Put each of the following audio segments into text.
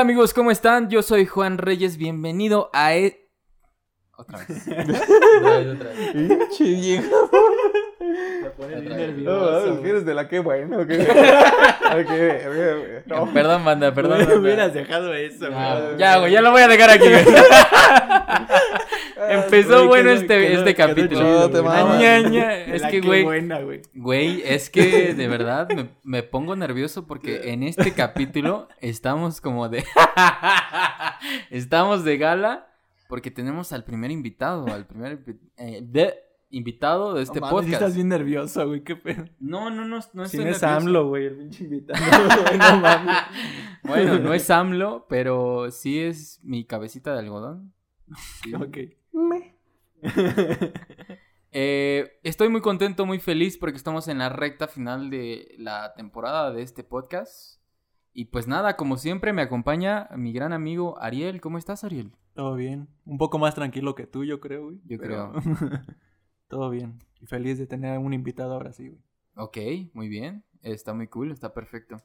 Amigos, ¿cómo están? Yo soy Juan Reyes, bienvenido a... E... Otra vez. Otra vez, otra vez. Pinche vieja. Me pone bien Otra vez. No, ¿quieres de la qué bueno? ¿Qué? Ok, ok, ok. No. Perdón, banda, perdón. No hubieras dejado eso, Ya, güey. ya, güey, ya lo voy a dejar aquí, güey. Empezó Oye, bueno este, este capítulo. No, te. Es La que, qué güey, buena, güey. güey, es que de verdad me, me pongo nervioso porque en este capítulo estamos como de... estamos de gala porque tenemos al primer invitado, al primer eh, de- invitado de este podcast. estás bien nervioso, güey. Qué pedo. No, no, no, no estoy no es. AMLO, güey, el pinche invitado. no mames. Bueno, no es AMLO, pero sí es mi cabecita de algodón. Sí. Ok. Eh, estoy muy contento, muy feliz porque estamos en la recta final de la temporada de este podcast. Y pues nada, como siempre me acompaña mi gran amigo Ariel. ¿Cómo estás, Ariel? Todo bien. Un poco más tranquilo que tú, yo creo, güey. Yo Pero- Todo bien. Y feliz de tener a un invitado ahora sí, güey. Ok, muy bien. Está muy cool, está perfecto.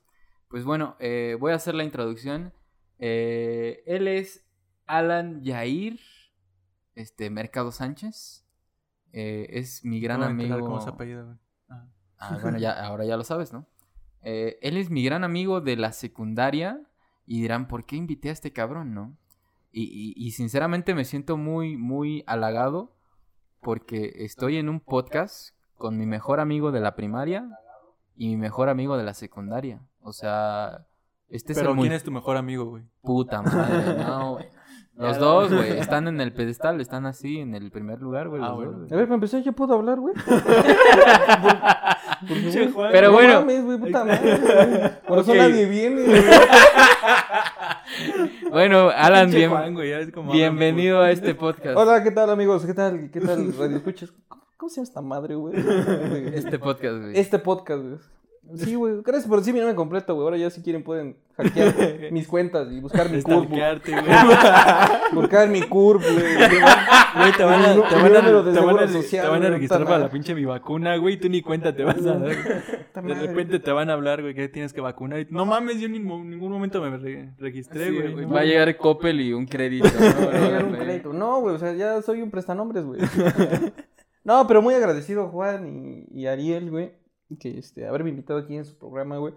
Pues bueno, eh, voy a hacer la introducción. Eh, él es Alan Yair, este, Mercado Sánchez. Eh, es mi gran No amigo. ¿Cómo se apellida, güey? Ah. Ah, bueno, ya, ahora ya lo sabes, ¿no? Eh, él es mi gran amigo de la secundaria y dirán, ¿por qué invité a este cabrón, no? Y, y- y sinceramente me siento muy, muy halagado porque estoy en un podcast con mi mejor amigo de la primaria y mi mejor amigo de la secundaria. O sea, este es Pero el muy ¿quién es tu mejor amigo, güey? puta madre, no, güey. Los dos, güey, están en el pedestal, están así en el primer lugar, güey. Ah, bueno. A ver, para empezar, ¿yo puedo hablar, güey? Pero no bueno. mames, güey, puta madre. güey. Por eso nadie viene, güey. Bueno, Alan, bien, Juan, habla, bienvenido a este podcast. Hola, ¿qué tal, amigos? ¿Qué tal? ¿Qué tal, radio escuchas? ¿Cómo se llama esta madre, güey? Este podcast, güey. Este podcast, güey. Sí, güey. Gracias por decir mi nombre completo, güey. Ahora ya si quieren pueden hackear mis cuentas y buscar mi curve. Buscar mi curve, güey. Güey, te van a, te van a, te van a, seguro social, te van a güey, registrar para la pinche mi vacuna, güey, tú ni cuenta te vas a dar. De repente te van a hablar, güey, que tienes que vacunar. y- No mames, yo en ningún ningún momento me re- registré, Sí, güey. Va a llegar Coppel y un crédito. ¿no? Un crédito. No, güey, o sea, ya soy un prestanombres, güey. No, pero muy agradecido Juan y, y Ariel, güey, que este, haberme invitado aquí en su programa, güey.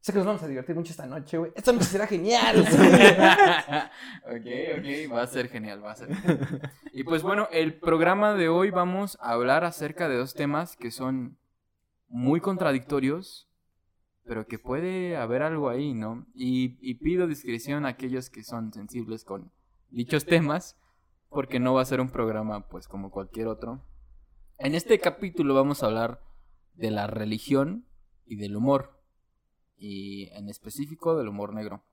Sé que nos vamos a divertir mucho esta noche, güey. Esta noche será genial. ok, ok, va a ser genial, va a ser. genial. Y pues bueno, el programa de hoy vamos a hablar acerca de dos temas que son muy contradictorios, pero que puede haber algo ahí, ¿no? Y, y pido discreción a aquellos que son sensibles con dichos temas, porque no va a ser un programa pues como cualquier otro. En este capítulo vamos a hablar de la religión y del humor, y en específico del humor negro.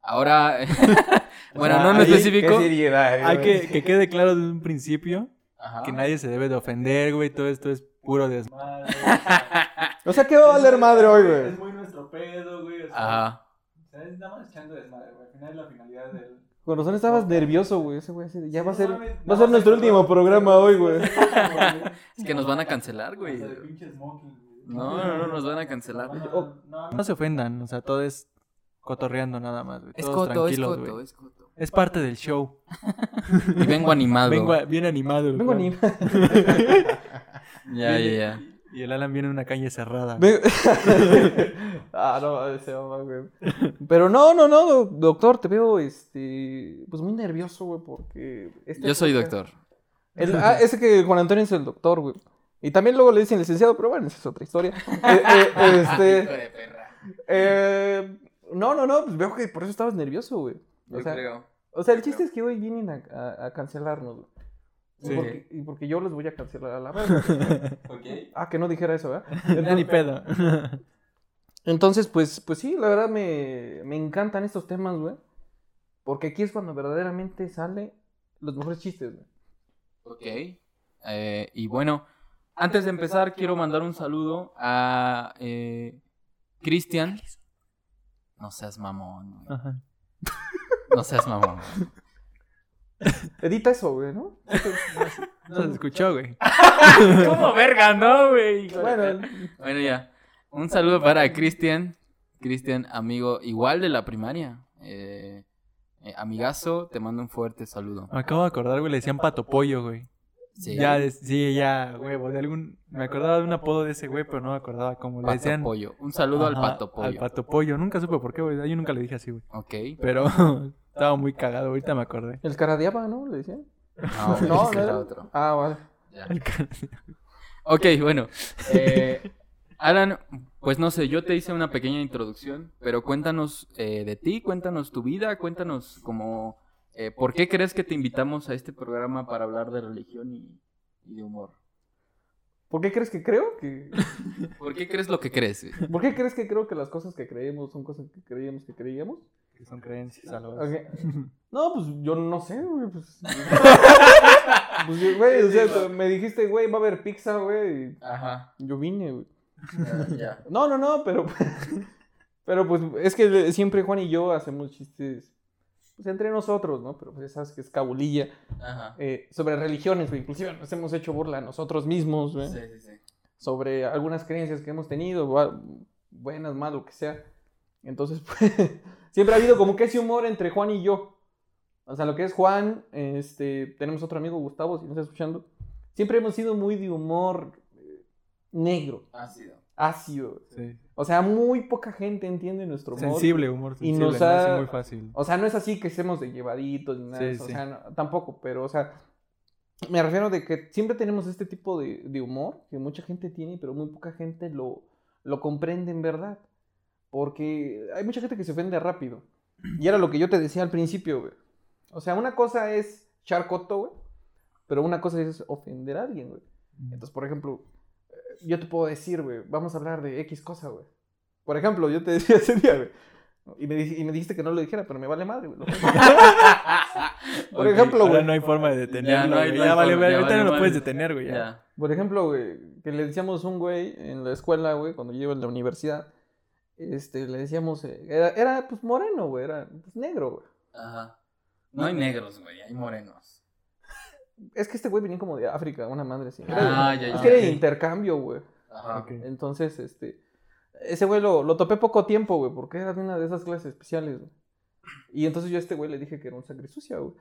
Ahora, bueno, no en específico. Qué seriedad, Hay que, que quede claro desde un principio Ajá. que nadie se debe de ofender, güey. Todo esto es puro desmadre. O sea, ¿qué va a valer madre hoy, güey? muy nuestro pedo, güey. Ajá. es nada más echando desmadre, güey. Al final es la finalidad del. Con razón estabas nervioso, güey. Ese güey así de, ya va a ser, va a ser nuestro último programa hoy, güey. Es que nos van a cancelar, güey. No, no, no, nos van a cancelar. No se ofendan, o sea, todo es cotorreando nada más, güey. Es coto, es tranquilos, coto, güey. es coto. Es parte del show. Y vengo animado. Vengo a- bien animado. Vengo ni... Ya, ya, ya. Y el Alan viene en una calle cerrada. Ah, no, ese mamá, güey. Pero no, no, no, do- doctor, te veo, este, pues muy nervioso, güey, porque... este Yo soy doctor. El- ah, ese que Juan Antonio es el doctor, güey. Y también luego le dicen licenciado, pero bueno, esa es otra historia. Eh, eh, este, eh, no, no, no, pues veo que por eso estabas nervioso, güey. O Yo sea, creo. o sea, el chiste es que hoy vienen a, a- a cancelarnos, güey. Y Sí. porque- y porque yo los voy a cancelar a la vez. Ah, que no dijera eso, ¿verdad? Ya ni pedo. Entonces, pues, pues sí, la verdad me, me encantan estos temas, güey. Porque aquí es cuando verdaderamente sale los mejores chistes, güey. Ok. Eh, y bueno, antes de empezar, quiero mandar un saludo a eh, Cristian. No seas mamón. güey. Ajá. No seas mamón. Edita eso, güey, ¿no? No se escuchó, güey. ¿Cómo verga, no, güey? Bueno, Bueno, ya. Un saludo para Cristian. Cristian, amigo igual de la primaria. Eh, eh, amigazo, te mando un fuerte saludo. Me acabo de acordar, güey, le decían pato pollo, güey. Sí. Ya, de- sí, ya, huevo, de algún... Me acordaba de un apodo de ese güey, pero no me acordaba cómo le Pato decían... pollo. Un saludo al pato pollo. Al pato pollo. Nunca supe por qué, güey. Yo nunca le dije así, güey. Ok. Pero estaba muy cagado, ahorita me acordé. El caradeaba, ¿no? Le decían. No, No, no, era. otro. Ah, vale. Ya. El ca- Ok, bueno. Eh, Alan, pues no sé, yo te hice una pequeña introducción, pero cuéntanos eh, de ti, cuéntanos tu vida, cuéntanos como... eh, ¿Por qué crees que te invitamos a este programa para hablar de religión y, y de humor? ¿Por qué crees que creo que.? ¿Por qué crees lo que crees? ¿Por qué crees que creo que las cosas que creemos son cosas que creíamos que creíamos? Que son creencias. No, pues yo no sé, güey. Pues, pues yo, güey, o sea, me dijiste, güey, va a haber pizza, güey. Ajá. Yo vine, güey. Ya. No, no, no, pero. Pero pues es que siempre Juan y yo hacemos chistes. Pues entre nosotros, ¿no? Pero pues ya sabes que es cabulilla. Ajá. eh, sobre religiones, güey. Inclusive nos hemos hecho burla a nosotros mismos, güey. Sí, sí, sí. sobre algunas creencias que hemos tenido, bu- buenas, malas, lo que sea. Entonces, pues, siempre ha habido como que ese humor entre Juan y yo. O sea, lo que es Juan, este, tenemos otro amigo, Gustavo, si no está escuchando. Siempre hemos sido muy de humor eh, negro, Ácido. ácido. Sí. O sea, muy poca gente entiende nuestro humor. Sensible, humor Y sensible. nos ¿no? ha- muy fácil. O sea, no es así que seamos de llevaditos ni nada Sí, eso. sí. O sea, no- tampoco, pero, o sea, me refiero de que siempre tenemos este tipo de, de humor que mucha gente tiene, pero muy poca gente lo, lo comprende en verdad. Porque hay mucha gente que se ofende rápido. Y era lo que yo te decía al principio, güey. O sea, una cosa es charcoto, güey. Pero una cosa es ofender a alguien, güey. Entonces, por ejemplo, eh, yo te puedo decir, güey, vamos a hablar de X cosa, güey. Por ejemplo, yo te decía ese día, güey. Y me, di- y me dijiste que no lo dijera, pero me vale madre, güey. Por ejemplo, güey. no hay forma de detenerlo. Ya no hay Ya vale, forma, ya ahorita vale no lo puedes detener, güey. ya. Ya. Por ejemplo, güey, que le decíamos a un güey en la escuela, güey, cuando yo iba en la universidad, este, le decíamos, eh, era, era pues moreno, güey, era pues, negro, güey. Ajá. No hay negros, güey, hay morenos. Es que este güey venía como de África, una madre así. Era Ah, de- ya, es ya. que era de intercambio, güey. Ajá. Entonces, este, ese güey lo, lo topé poco tiempo, güey, porque era de una de esas clases especiales, güey. Y entonces yo a este güey le dije que era un sangre sucia, güey.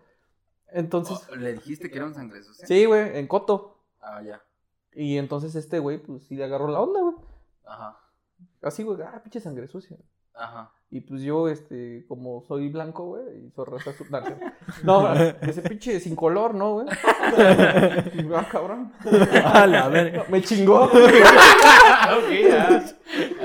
Entonces, Oh, ¿Le dijiste que era un sangre sucia? sí, güey, en Coto. Ah, ya. Y entonces este güey, pues sí le agarró la onda, güey. Ajá. Así, güey, ah, pinche sangre sucia. Ajá. Y pues yo, este, como soy blanco, güey, y soy raza azul. No, no, ese pinche sin color, ¿no, güey? ah, cabrón. A la verga. Me chingó. ok, ya.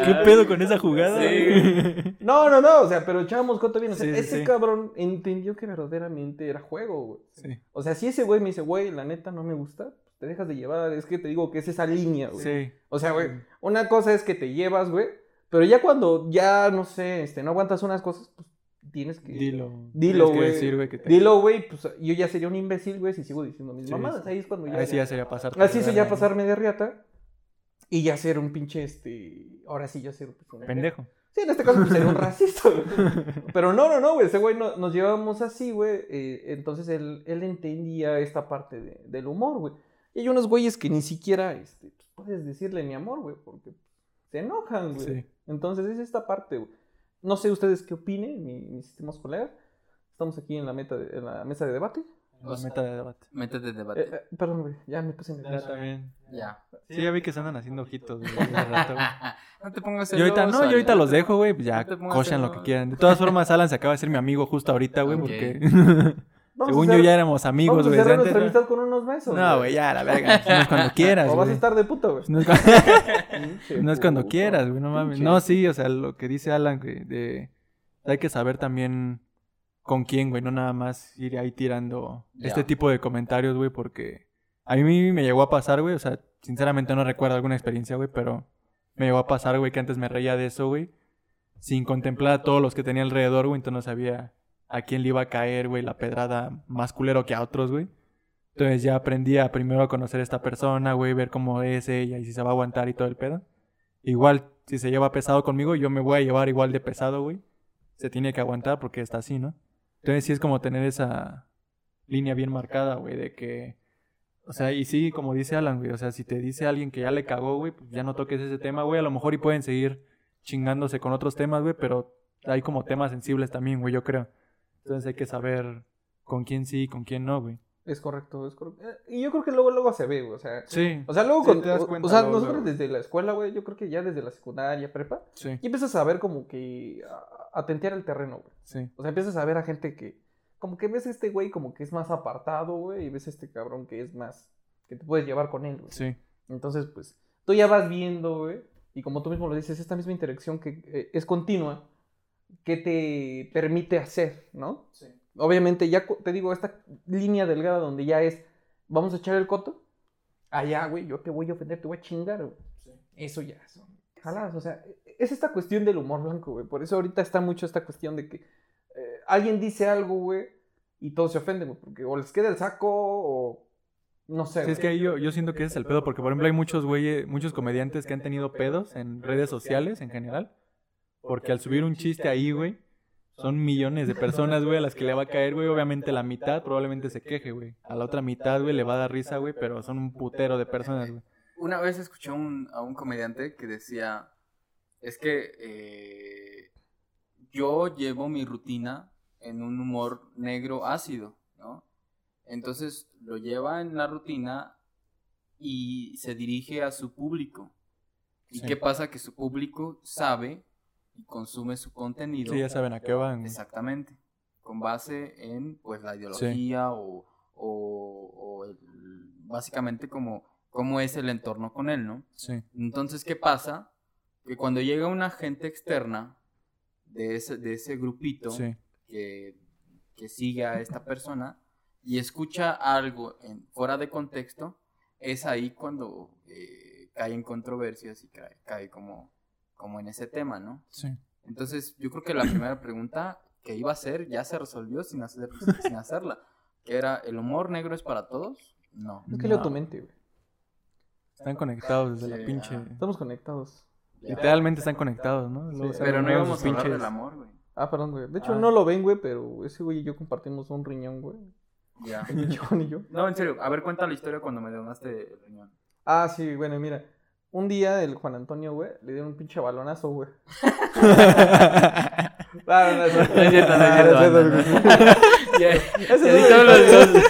¿Qué pedo con esa jugada? Sí. No, no, no, o sea, pero echábamos coto bien. O sea, Sí, ese sí. cabrón entendió que verdaderamente era juego, güey. Sí. O sea, si ese güey me dice, güey, la neta no me gusta, te dejas de llevar. Es que te digo que es esa línea, güey. Sí. O sea, güey, una cosa es que te llevas, güey, pero ya cuando ya, no sé, este, no aguantas unas cosas, pues tienes que... Dilo. Dilo, güey. Dilo, güey, pues yo ya sería un imbécil, güey, si sigo diciendo mis Sí, mamadas. sí. Ahí es cuando ya... Ahí sí ya sería pasar. Así se ya pasarme de riata y ya ser un pinche, este... Ahora sí ya ser... Un- Pendejo. Sí, en este caso pues, sería un racista, güey. Pero no, no, no, güey. Ese güey no- nos llevábamos así, güey. eh, entonces él, él entendía esta parte de- del humor, güey. Y hay unos güeyes que ni siquiera, este, pues, puedes decirle mi amor, güey, porque se enojan, güey. Sí. Entonces es esta parte, güey. No sé ustedes qué opinen, mi- mis estimados colegas. Estamos aquí en la, meta de- en la mesa de debate. La O sea, meta de debate. Métete de Eh, debate. eh, perdón, güey, ya me puse Ya nervioso. también. Ya. Sí, ya vi que se andan haciendo ojitos, güey. hace rato, güey. no te pongas Yo ahorita, no, yo ahorita los dejo, güey. pues Ya No cochan lo que quieran. De todas formas, Alan se acaba de ser mi amigo justo ahorita, güey, porque Vamos según yo ya éramos amigos, Vamos a güey. cerrar desde nuestra amistad con unos besos. No, güey, ya, la verga. No es cuando quieras, O vas a estar de puto, güey. No es cuando, no es quieras, güey, no mames. No, sí, o sea, lo que dice Alan, güey, de... Hay que saber también con quién, güey, no nada más ir ahí tirando este tipo de comentarios, güey, porque a mí me llegó a pasar, güey, o sea, sinceramente no recuerdo alguna experiencia, güey, pero me llegó a pasar, güey, que antes me reía de eso, güey, sin contemplar a todos los que tenía alrededor, güey, entonces no sabía a quién le iba a caer, güey, la pedrada más culero que a otros, güey. Entonces ya aprendí a primero a conocer a esta persona, güey, ver cómo es ella y si se va a aguantar y todo el pedo. Igual, si se lleva pesado conmigo, yo me voy a llevar igual de pesado, güey. Se tiene que aguantar porque está así, ¿no? Entonces sí es como tener esa línea bien marcada, güey, de que... O sea, y sí, como dice Alan, güey, o sea, si te dice alguien que ya le cagó, güey, pues ya no toques ese tema, güey, a lo mejor y pueden seguir chingándose con otros temas, güey, pero hay como temas sensibles también, güey, yo creo. Entonces hay que saber con quién sí y con quién no, güey. Es correcto, es correcto. Eh, Y yo creo que luego, luego se ve, güey. O sea, Sí. o sea luego Sí, con- te das o- cuenta o sea, luego, nosotros luego. desde la escuela, güey, yo creo que ya desde la secundaria, prepa, Sí, y empiezas a ver como que a, a tentear el terreno, güey. sí. O sea, empiezas a ver a gente que, como que ves a este güey como que es más apartado, güey, y ves a este cabrón que es más, que te puedes llevar con él, güey. Sí. Entonces, pues, tú ya vas viendo, güey, y como tú mismo lo dices, esta misma interacción que eh, es continua, que te permite hacer, ¿no? Sí. Obviamente, ya te digo, esta línea delgada donde ya es, vamos a echar el coto, allá, güey, yo te voy a ofender, te voy a chingar, güey. Eso ya son jaladas, o sea, es esta cuestión del humor blanco, güey. Por eso ahorita está mucho esta cuestión de que eh, alguien dice algo, güey, y todos se ofenden, güey, porque o les queda el saco o no sé. Sí, es güey. que ahí yo, yo siento que ese es el pedo, porque por ejemplo hay muchos güeyes, muchos comediantes que han tenido pedos en redes sociales en general, porque al subir un chiste ahí, güey, son millones de personas, güey, a las que le va a caer, güey, obviamente la mitad probablemente se queje, güey. A la otra mitad, güey, le va a dar risa, güey, pero son un putero de personas, güey. Una vez escuché un- a un comediante que decía, es que eh, yo llevo mi rutina en un humor negro ácido, ¿no? Entonces lo lleva en la rutina y se dirige a su público. ¿Y Sí. qué pasa? Que su público sabe y consume su contenido. Sí, ya saben a qué van. Exactamente. Con base en pues la ideología o, o- o el- básicamente como cómo es el entorno con él, ¿no? Sí, Entonces, ¿qué pasa? Que cuando llega una gente externa de ese, de ese grupito sí, que, que sigue a esta persona y escucha algo en, fuera de contexto, es ahí cuando eh, cae en controversias y cae, cae como, como en ese tema, ¿no? sí. Entonces, yo creo que la primera pregunta que iba a hacer ya se resolvió sin, hacer, sin hacerla. Que era, ¿el humor negro es para todos? No. Es que leo tu mente, güey. Están conectados desde Sí, la pinche... Estamos conectados. Literalmente están conectados, ¿no? Sí, Pero no íbamos a hablar pinches- del amor, güey. Ah, perdón, güey. De hecho, Ah. no lo ven, güey, pero ese güey y yo compartimos un riñón, güey. Ya. El pinche Juan y yo. No, en serio, a ver, cuenta la historia cuando me donaste el riñón. Ah, sí, bueno, mira. Un día el Juan Antonio, güey, le dieron un pinche balonazo, güey. No, no, no. No es cierto, no es cierto, ya es todos los-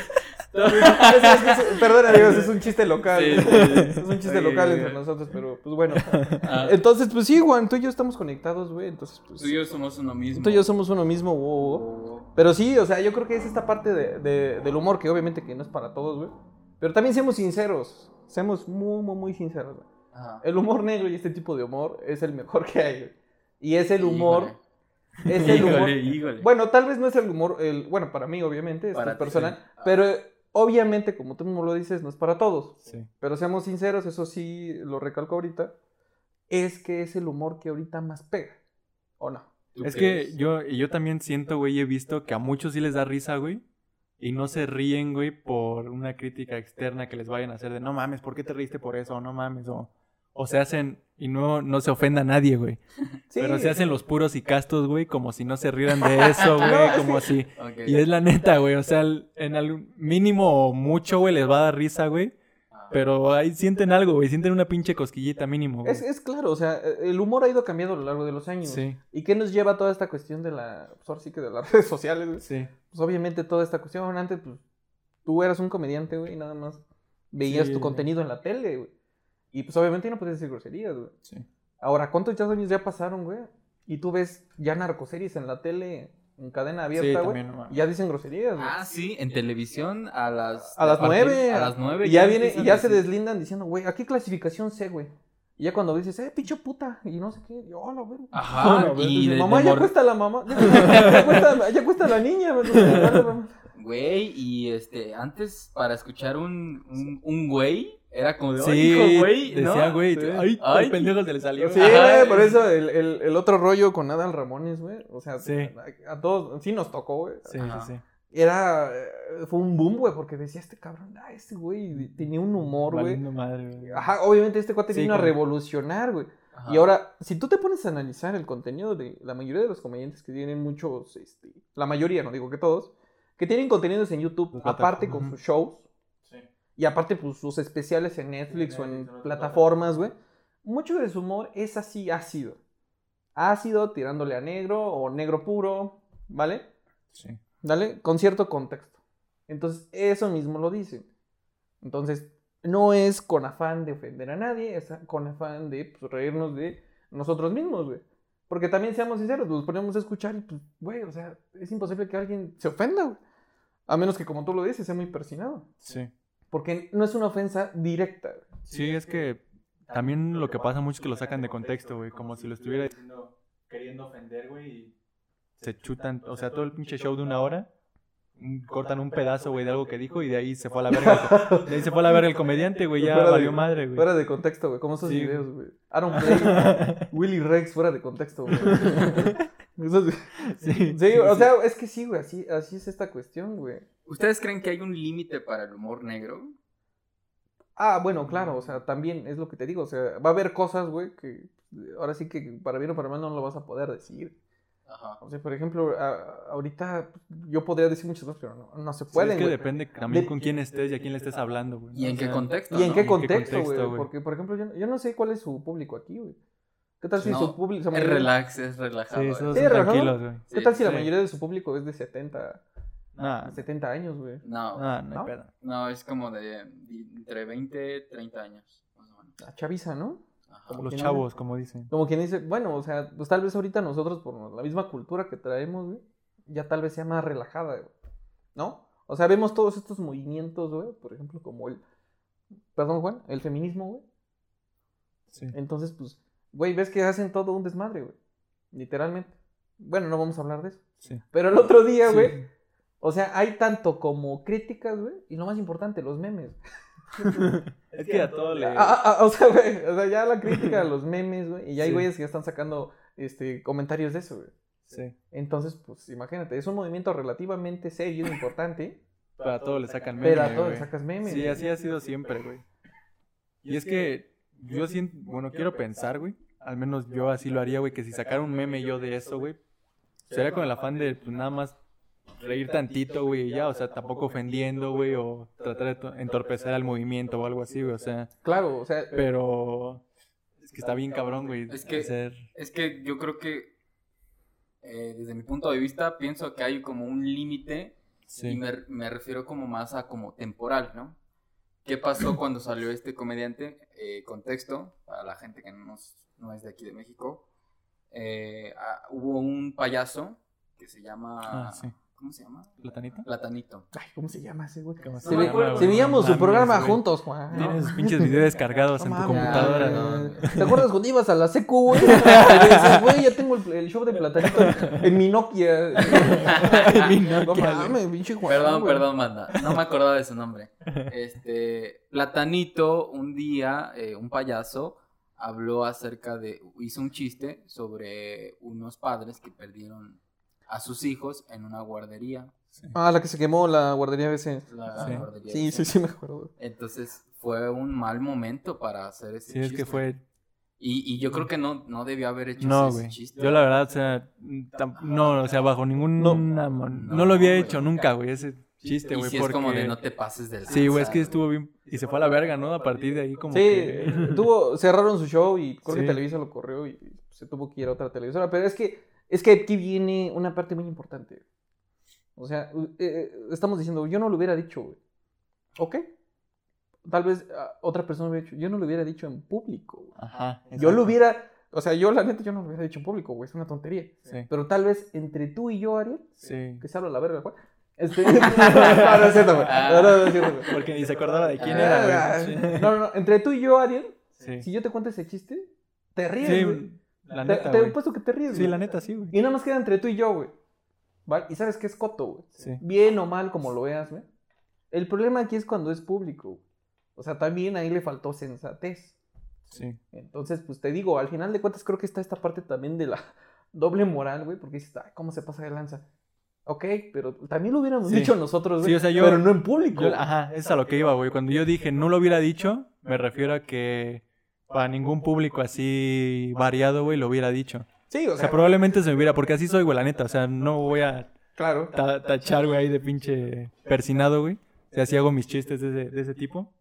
Perdón, amigos, es un chiste local. Sí, sí, sí. Es un chiste local entre nosotros, pero pues bueno. Ah, Entonces, pues sí, Juan, tú y yo estamos conectados, güey. Entonces, pues. Tú y yo somos uno mismo. Tú y yo somos uno mismo, wow, wow. Pero sí, o sea, yo creo que es esta parte de, de- del humor que obviamente que no es para todos, güey. Pero también seamos sinceros. Seamos muy, muy, muy sinceros, güey. Ajá. El humor negro y este tipo de humor es el mejor que hay. Y es el humor. Híjole. Es el humor. Híjole, híjole. Bueno, tal vez no es el humor. El, bueno, para mí, obviamente, Para es ti, personal. sí. Pero obviamente, como tú mismo lo dices, no es para todos. Sí. Pero seamos sinceros, eso sí lo recalco ahorita. Es que es el humor que ahorita más pega. ¿O no? ¿Tú Es que yo, yo también siento, güey, he visto que a muchos sí les da risa, güey. Y no se ríen, güey, por una crítica externa que les vayan a hacer de no mames, ¿por qué te reíste por eso? No mames, o, o se hacen, y no, no se ofenda a nadie, güey. Sí, Pero se hacen los puros y castos, güey, como si no se rieran de eso, güey, como si... Y es la neta, güey, o sea, en algún mínimo o mucho, güey, les va a dar risa, güey. Ah. Pero ahí sienten algo, güey, sienten una pinche cosquillita mínimo, güey. Es, es claro, o sea, el humor ha ido cambiando a lo largo de los años. Sí, ¿Y qué nos lleva a toda esta cuestión de la. Pues ahora sí que de las redes sociales, güey? sí. Pues obviamente toda esta cuestión. Antes, pues tú eras un comediante, güey, y nada más veías Sí, tu contenido en la tele, güey. Y pues obviamente no podías decir groserías, güey. sí. Ahora, ¿cuántos ya años ya pasaron, güey? Y tú ves ya narcoseries en la tele, en cadena Sí, abierta, güey. también, no ya dicen groserías, güey. Ah, sí, en televisión a las... a las nueve. A las nueve. Y ya viene, y ya se deslindan diciendo, güey, ¿a qué clasificación sé, güey? Y ya cuando dices, eh, pinche puta, y no sé qué, y oh, la verga. Ajá, No, güey, y dices, de- mamá, de ya mor- cuesta la mamá. Ya, ya cuesta, ya cuesta la niña. güey. Güey, y este, antes para escuchar un, un, un güey, era como de, Sí, "Ay, hijo, güey, ¿no?" decía, güey, Sí. ay, Ay. pendejo se le salió. Sí, güey, por eso el, el, el otro rollo con Adal Ramones, güey. O sea, Sí. a, a todos, sí nos tocó, güey. Sí, Ajá. sí, sí. Era, eh, fue un boom, güey, porque decía este cabrón, ah, este güey tenía un humor, güey. Valiendo madre, güey. Ajá, obviamente este cuate Sí, vino a como- revolucionar, güey. Ajá. Y ahora, si tú te pones a analizar el contenido de la mayoría de los comediantes que tienen muchos, este, la mayoría, no digo que todos, que tienen contenidos en YouTube, aparte con sus shows. Y aparte pues sus especiales en Netflix o en plataformas, güey, mucho de su humor es así ácido. Ácido, tirándole a negro o negro puro, ¿vale? Sí. ¿Dale? Con cierto contexto. Entonces, eso mismo lo dicen. Entonces, no es con afán de ofender a nadie, es con afán de pues, reírnos de nosotros mismos, güey. Porque también seamos sinceros, nos ponemos a escuchar y pues, güey, o sea, es imposible que alguien se ofenda, güey. A menos que, como tú lo dices, sea muy persinado. Sí. Porque no es una ofensa directa. güey. Sí, es que también lo que pasa mucho es que lo sacan de contexto, güey. Como si lo estuviera diciendo, queriendo ofender, güey. Y se chutan, o sea, todo el pinche show de una hora. Cortan un pedazo, güey, de algo que dijo y de ahí se fue a la verga. De ahí se fue a la verga el comediante, güey. Ya Fuera de- valió madre, güey. Fuera de contexto, güey. Como esos Sí, videos, güey. Aaron Play, Willy Rex, fuera de contexto, güey. Sí, Sí, o sea, es que sí, güey. Así, así es esta cuestión, güey. ¿Ustedes creen que hay un límite para el humor negro? Ah, bueno, claro, o sea, también es lo que te digo, o sea, va a haber cosas, güey, que ahora sí que para bien o para mal no lo vas a poder decir. Ajá. O sea, por ejemplo, a- ahorita yo podría decir muchas cosas, pero no, no se Sí, pueden, es que güey. depende también De- con quién estés y a quién le estés hablando, güey. ¿Y ¿no? en O qué contexto? ¿Y en no? qué ¿En qué contexto, güey? Porque, por ejemplo, yo, yo no sé cuál es su público aquí, güey. ¿Qué tal si No, su público... Es relax, es relajado. Sí, eh. Sí, tranquilos, güey. ¿Qué Sí, tal si la mayoría de su público es de 70, Nah, 70 años, güey? No, nah, no hay ¿No? no, es como de, de entre 20 y 30 años, más o menos. La chaviza, ¿no? Ajá. Como Los chavos, como dicen. Como quien dice, bueno, o sea, pues tal vez ahorita nosotros, por la misma cultura que traemos, güey, ya tal vez sea más relajada, güey. ¿No? O sea, vemos todos estos movimientos, güey, por ejemplo, como el. Perdón, Juan, el feminismo, güey. Sí. Entonces, pues, güey, ves que hacen todo un desmadre, güey. Literalmente. Bueno, no vamos a hablar de eso. Sí. Pero el otro día, Sí. güey, o sea, hay tanto como críticas, güey, y lo más importante, los memes. Es que a todo le... Ah, ah, ah, o sea, güey, o sea, ya la crítica a los memes, güey, y ya hay Sí. güeyes que ya están sacando este, comentarios de eso, güey. Sí. Entonces, pues imagínate, es un movimiento relativamente serio, importante, Para todo le sacan meme, pero a todos güey. le sacas memes. Sí, así ha sido siempre, güey. Y es que yo siento, bueno, quiero pensar, güey. Al menos yo así lo haría, güey, que si sacara un meme yo de eso, güey, sería con el afán de pues, nada más reír tantito, güey, y ya, o sea, tampoco ofendiendo, güey, o tratar de to- entorpecer al movimiento o algo así, güey, o sea, Claro, o sea, pero es que está bien cabrón, güey, Es que- hacer... Es que yo creo que, eh, desde mi punto de vista, pienso que hay como un límite y Sí, me, me refiero como más a como temporal, ¿no? ¿Qué pasó cuando salió este comediante? Eh, contexto, para la gente que no, es- no es de aquí de México. Eh, ah, hubo un payaso que se llama... Ah, sí. ¿Cómo se llama? ¿Platanito? Platanito. ay, ¿cómo se llama ese güey? ¿Cómo se No veíamos su programa güey. juntos, Juan. Tienes pinches videos descargados en tu computadora. no. ¿Te acuerdas cuando ibas a la secu, güey? Y dices, güey, ya tengo el, el show de platanito en, mi Nokia. En mi No Nokia, mames, pinche Juan. Perdón, güey. perdón, manda. No me acordaba de su nombre. Este, Platanito, un día, eh, un payaso, habló acerca de, hizo un chiste sobre unos padres que perdieron a sus hijos en una guardería. Sí. Ah, la que se quemó la guardería BC. La Sí. guardería Sí, sí, sí, me acuerdo. Entonces fue un mal momento para hacer ese Sí, es chiste. que fue Y, y yo creo que no, no debió haber hecho No, ese güey. chiste. Yo la verdad, o sea, no, o sea, bajo ningún... No. No, No, no lo había hecho nunca, güey, ese chiste, y güey, si porque... es como de no te pases del Sí, güey, es que estuvo bien... Y se fue a la verga, ¿no? A partir de ahí como Sí, que... tuvo, cerraron su show y creo que Sí. Televisa lo corrió y se tuvo que ir a otra televisora. Pero es que, es que aquí viene una parte muy importante. O sea, eh, eh, estamos diciendo, yo no lo hubiera dicho, güey. ¿Ok? Tal vez ah, otra persona hubiera dicho, yo no lo hubiera dicho en público. güey. Ajá. Yo lo hubiera, o sea, yo la neta, yo no lo hubiera dicho en público, güey, es una tontería. Sí, Pero tal vez entre tú y yo, Ariel, sí. que se habla la verga, Juan. Este... no, no es cierto, güey. No, no, no es cierto, güey. Porque ni se acordaba de quién Ah, era, güey. No, no, no. Entre tú y yo, Ariel, Sí. si yo te cuento ese chiste, te ríes, Sí, güey. la Te- neta, te, he puesto que te ríes, Sí, güey. la neta, sí, güey. Y nada más queda entre tú y yo, güey. ¿Vale? Y sabes qué es coto, güey. Sí. Bien o mal, como lo veas, güey. El problema aquí es cuando es público. güey. O sea, también ahí le faltó sensatez. Sí. Entonces, pues te digo, al final de cuentas creo que está esta parte también de la doble moral, güey. Porque dices, ay, ¿cómo se pasa de lanza? Ok, pero también lo hubiéramos Sí. dicho nosotros, güey. Sí, o sea, yo- Pero no en público. Yo- ajá, es a lo que iba, güey. Cuando yo dije no lo hubiera dicho, me refiero a que para ningún público así variado, güey, lo hubiera dicho. Sí, o O sea, sea, probablemente se me hubiera, porque así soy, güey, la neta. O sea, no voy a claro. ta- tachar, güey, ahí de pinche persinado, güey. O sea, sí hago mis chistes de ese, de ese tipo.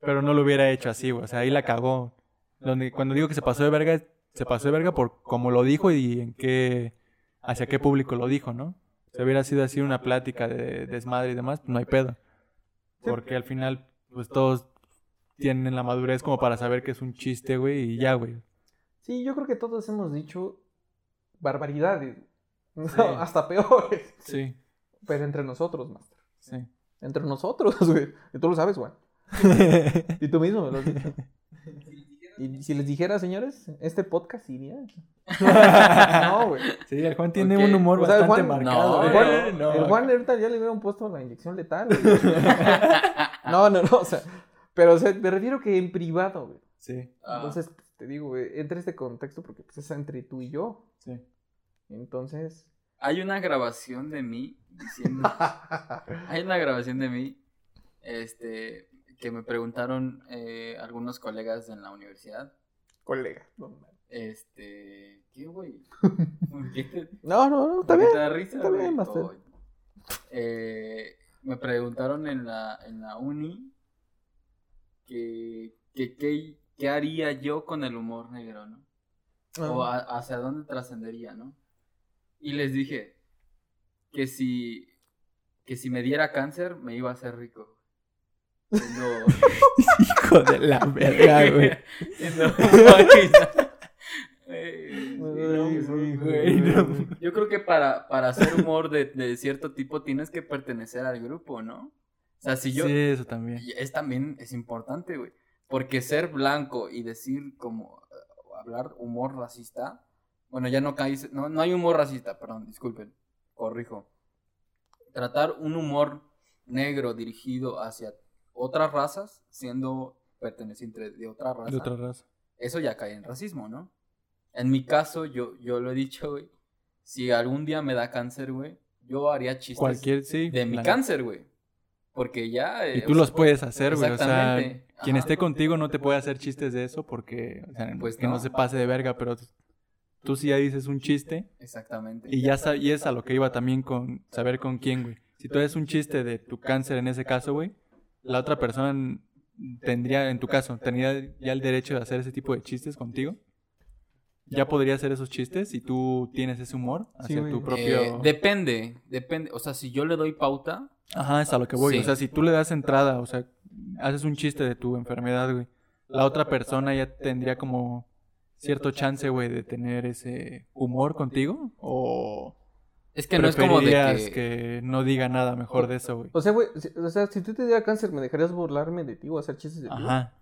Pero no lo hubiera hecho así, güey. O sea, ahí la cagó. Donde, cuando digo que se pasó de verga, se pasó de verga por cómo lo dijo y en qué, hacia qué público lo dijo, ¿no? Si hubiera sido así una plática de desmadre y demás, pues no hay pedo. Porque al final, pues todos tienen la madurez como para saber que es un chiste, güey, y ya, güey. Sí, yo creo que todos hemos dicho barbaridades. Hasta peores. Sí, Pero entre nosotros, master. sí. Entre nosotros, güey. Y tú lo sabes, güey. Y tú mismo me lo has dicho. Y si les dijera, señores, este podcast iría. no, güey. Sí, el Juan tiene un humor O sea, el bastante Juan- marcado. No, El güey. Juan, No, el Juan ahorita ya le hubieran puesto la inyección letal. güey. no, no, no. O sea, pero o sea, me refiero que en privado, güey. Sí, Ah, Entonces, te digo, güey, entre este contexto porque pues, es entre tú y yo. sí. Entonces. hay una grabación de mí diciendo. Hay una grabación de mí, este, que me preguntaron eh, algunos colegas en la universidad, Colega. No, este, ¿qué güey? ¿Por qué te, no, no, no, está bien. te da risa, está bien, Master. Eh, me preguntaron en la, en la uni que, que, que- qué haría yo con el humor negro, ¿no? O Ah. a- hacia dónde trascendería, ¿no? Y les dije que si, que si me diera cáncer me iba a hacer rico. Siendo- Hijo de la verga, güey. no, no. Yo creo que para, para hacer humor de, de cierto tipo tienes que pertenecer al grupo, ¿no? O sea, si yo... Sí, eso también. Es también, es importante, güey. Porque ser blanco y decir como, eh, hablar humor racista, bueno, ya no caes, no, no hay humor racista, perdón, disculpen, corrijo. Tratar un humor negro dirigido hacia otras razas, siendo perteneciente de otra raza, De otra raza. eso ya cae en racismo, ¿no? En mi caso, yo, yo lo he dicho, güey, si algún día me da cáncer, güey, yo haría chistes Cualquier, sí. de mi la- cáncer, güey. Porque ya... eh, Y tú los sea, puedes hacer, güey. O sea, quien Ajá. esté contigo no te puede hacer chistes de eso porque, o sea, Pues que no. no. se pase de verga, pero tú sí ya dices un chiste Exactamente. y ya y es a lo que iba también con saber con quién, güey. Si tú eres un chiste de tu cáncer en ese caso, güey, la otra persona tendría, en tu caso, tendría ya el derecho de hacer ese tipo de chistes contigo. Ya podría hacer esos chistes si tú tienes ese humor hacia tu Eh, propio... depende, depende. O sea, si yo le doy pauta, Ajá, es a lo que voy. Sí. O sea, si tú le das entrada, o sea, haces un chiste de tu enfermedad, güey. La otra persona ya tendría como cierto chance, güey, de tener ese humor contigo. O es que no es como de que... que... no diga nada mejor de eso, güey. O sea, güey, si, o sea, si tú te diera cáncer, ¿me dejarías burlarme de ti o hacer chistes de ti? Ajá,